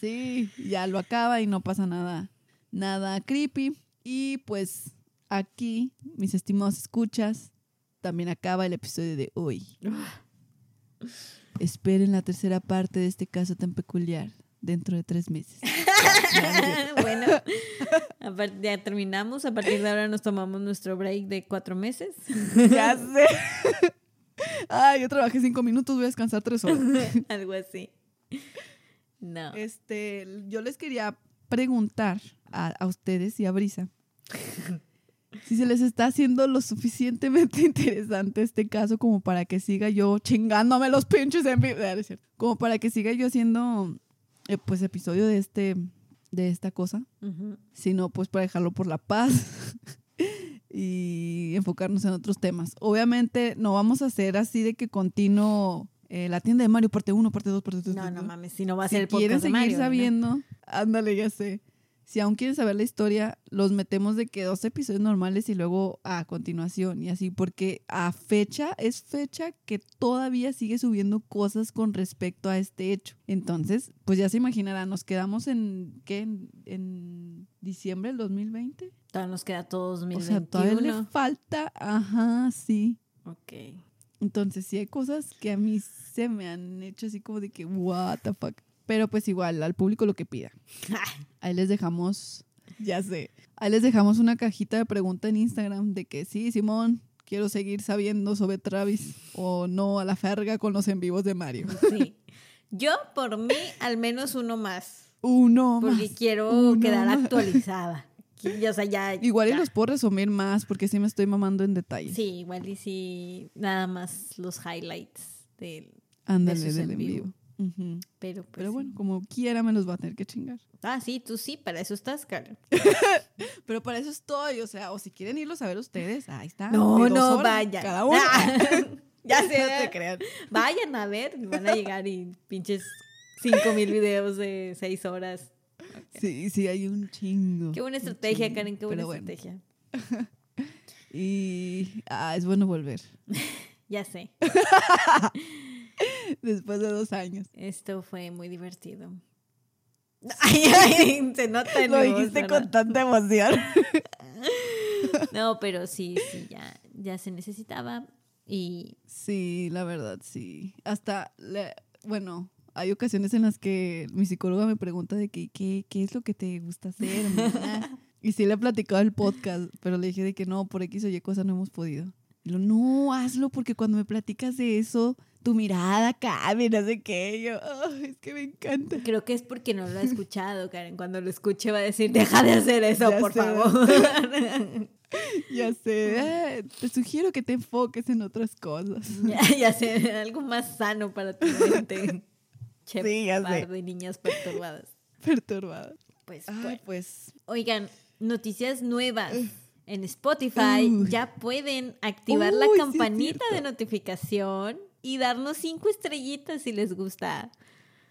Sí, ya lo acaba y no pasa nada, nada creepy. Y pues aquí, mis estimados escuchas, también acaba el episodio de hoy. Esperen la tercera parte de este caso tan peculiar dentro de tres meses. bueno, ya terminamos. A partir de ahora nos tomamos nuestro break de cuatro meses. ya sé. Ay, yo trabajé cinco minutos, voy a descansar tres horas. Algo así. No. Este, yo les quería preguntar a, a ustedes y a Brisa si se les está haciendo lo suficientemente interesante este caso como para que siga yo chingándome los pinches en vivo. Ah. Como para que siga yo haciendo eh, pues episodio de este de esta cosa, Ujú. sino pues para dejarlo por la paz y enfocarnos en otros temas. Obviamente no vamos a hacer así de que continuo eh, la tienda de Mario parte 1, parte 2, parte 3. No, no mames, si no va a Si ser el quieren podcast de seguir Mario. ¿no? sabiendo, ándale, ya sé. Si aún quieren saber la historia, los metemos de que dos episodios normales y luego a continuación y así, porque a fecha es fecha que todavía sigue subiendo cosas con respecto a este hecho. Entonces, pues ya se imaginarán, nos quedamos en, ¿qué? En, en diciembre del 2020. Todavía nos queda todo O 2021. sea, todavía le falta, ajá, sí. Ok. Entonces sí hay cosas que a mí se me han hecho así como de que, what the fuck. Pero pues igual, al público lo que pida. Ahí les dejamos, ya sé, ahí les dejamos una cajita de pregunta en Instagram de que sí, Simón, quiero seguir sabiendo sobre Travis o no a la ferga con los en vivos de Mario. Sí. Yo, por mí, al menos uno más. Uno Porque más. quiero uno quedar más. actualizada. Y, O sea, ya. Igual y ya. los puedo resumir más porque sí me estoy mamando en detalles. Sí, igual y sí, nada más los highlights del. Ándale, es del en en vivo. Pero, pues, Pero sí. bueno, como quiera me los va a tener que chingar. Ah, sí, tú sí, para eso estás, Karen. Pero para eso estoy, o sea, o si quieren irlos a ver ustedes, ahí está. No, no, vayan. Cada uno. ya No sé. te crean. Vayan a ver, van a llegar y pinches cinco mil videos de seis horas. Sí, sí, hay un chingo. Qué buena estrategia, chingo. Karen, qué buena bueno, estrategia. Y ah, es bueno volver Ya sé, después de dos años. esto fue muy divertido. Ay, ay, se nota en Lo voz, dijiste con tanta emoción. No, pero sí, sí, ya, ya se necesitaba. Y Sí, la verdad, sí. Hasta, le- bueno, hay ocasiones en las que mi psicóloga me pregunta de que, ¿qué, qué es lo que te gusta hacer? amiga?" y sí le he platicado el podcast, pero le dije de que no, por X o Y cosa no hemos podido. Y lo, no, hazlo porque cuando me platicas de eso, tu mirada cambia, no sé qué. Yo, "Ay, es que me encanta. creo que es porque no lo ha escuchado, Karen. Cuando lo escuche va a decir, deja de hacer eso, Ya por sé. favor. Ya sé, "Eh, te sugiero que te enfoques en otras cosas. ya, ya sé, algo más sano para tu mente. Che, Sí, ya sé. par de niñas perturbadas. Perturbada. Pues, Ay, bueno. pues, Oigan, noticias nuevas. En Spotify Uy. ya pueden activar la sí campanita de notificación y darnos cinco estrellitas si les gusta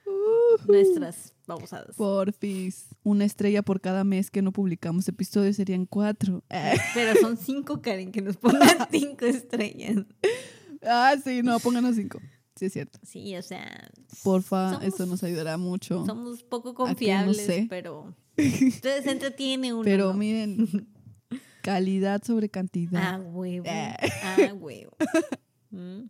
ujú. nuestras babosadas. Porfis. Una estrella por cada mes que no publicamos episodios serían cuatro. Pero son cinco, Karen, que nos pongan cinco estrellas. ah, sí, no, pónganos cinco. Sí, es cierto. Sí, o sea. Porfa, somos- eso nos ayudará mucho. Somos poco que no confiables, sé. pero. Entonces entretiene uno. Pero ¿no? miren, calidad sobre cantidad. Ah, huevo. Eh. Ah, huevo. Mm.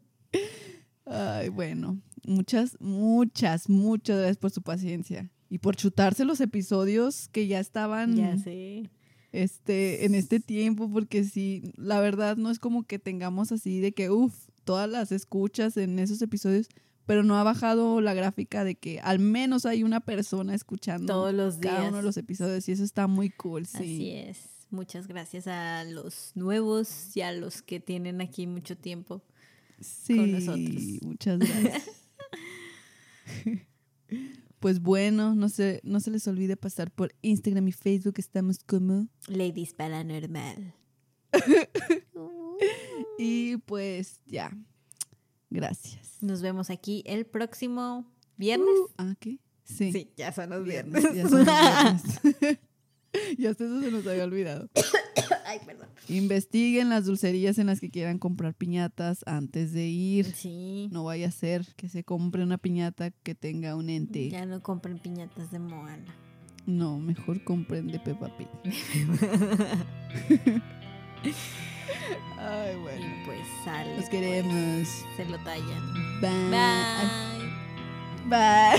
Ay, bueno. Muchas, muchas, muchas gracias por su paciencia. Y por chutarse los episodios que ya estaban Ya sé. este, en este tiempo, porque sí, la verdad no es como que tengamos así de que, uff, todas las escuchas en esos episodios, pero no ha bajado la gráfica de que al menos hay una persona escuchando Todos los días. cada uno de los episodios y eso está muy cool, sí. Así es. Muchas gracias a los nuevos y a los que tienen aquí mucho tiempo. Sí, nosotros. muchas gracias. pues bueno, no se, no se les olvide pasar por Instagram y Facebook, estamos como. Ladies Paranormal. Y pues ya, gracias. Nos vemos aquí el próximo viernes. ¿Ah, qué? Sí. Sí, ya son los Viernes, viernes. ya son los viernes. ya hasta eso se nos había olvidado. Ay, perdón. Investiguen las dulcerías en las que quieran comprar piñatas antes de ir. Sí. No vaya a ser que se compre una piñata que tenga un ente. Ya no compren piñatas de Moana. No, mejor compren de Peppa Pig. Ay, bueno. Y pues sale. Los pues. queremos. Se lo tallan. Bye. Bye.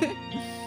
Bye.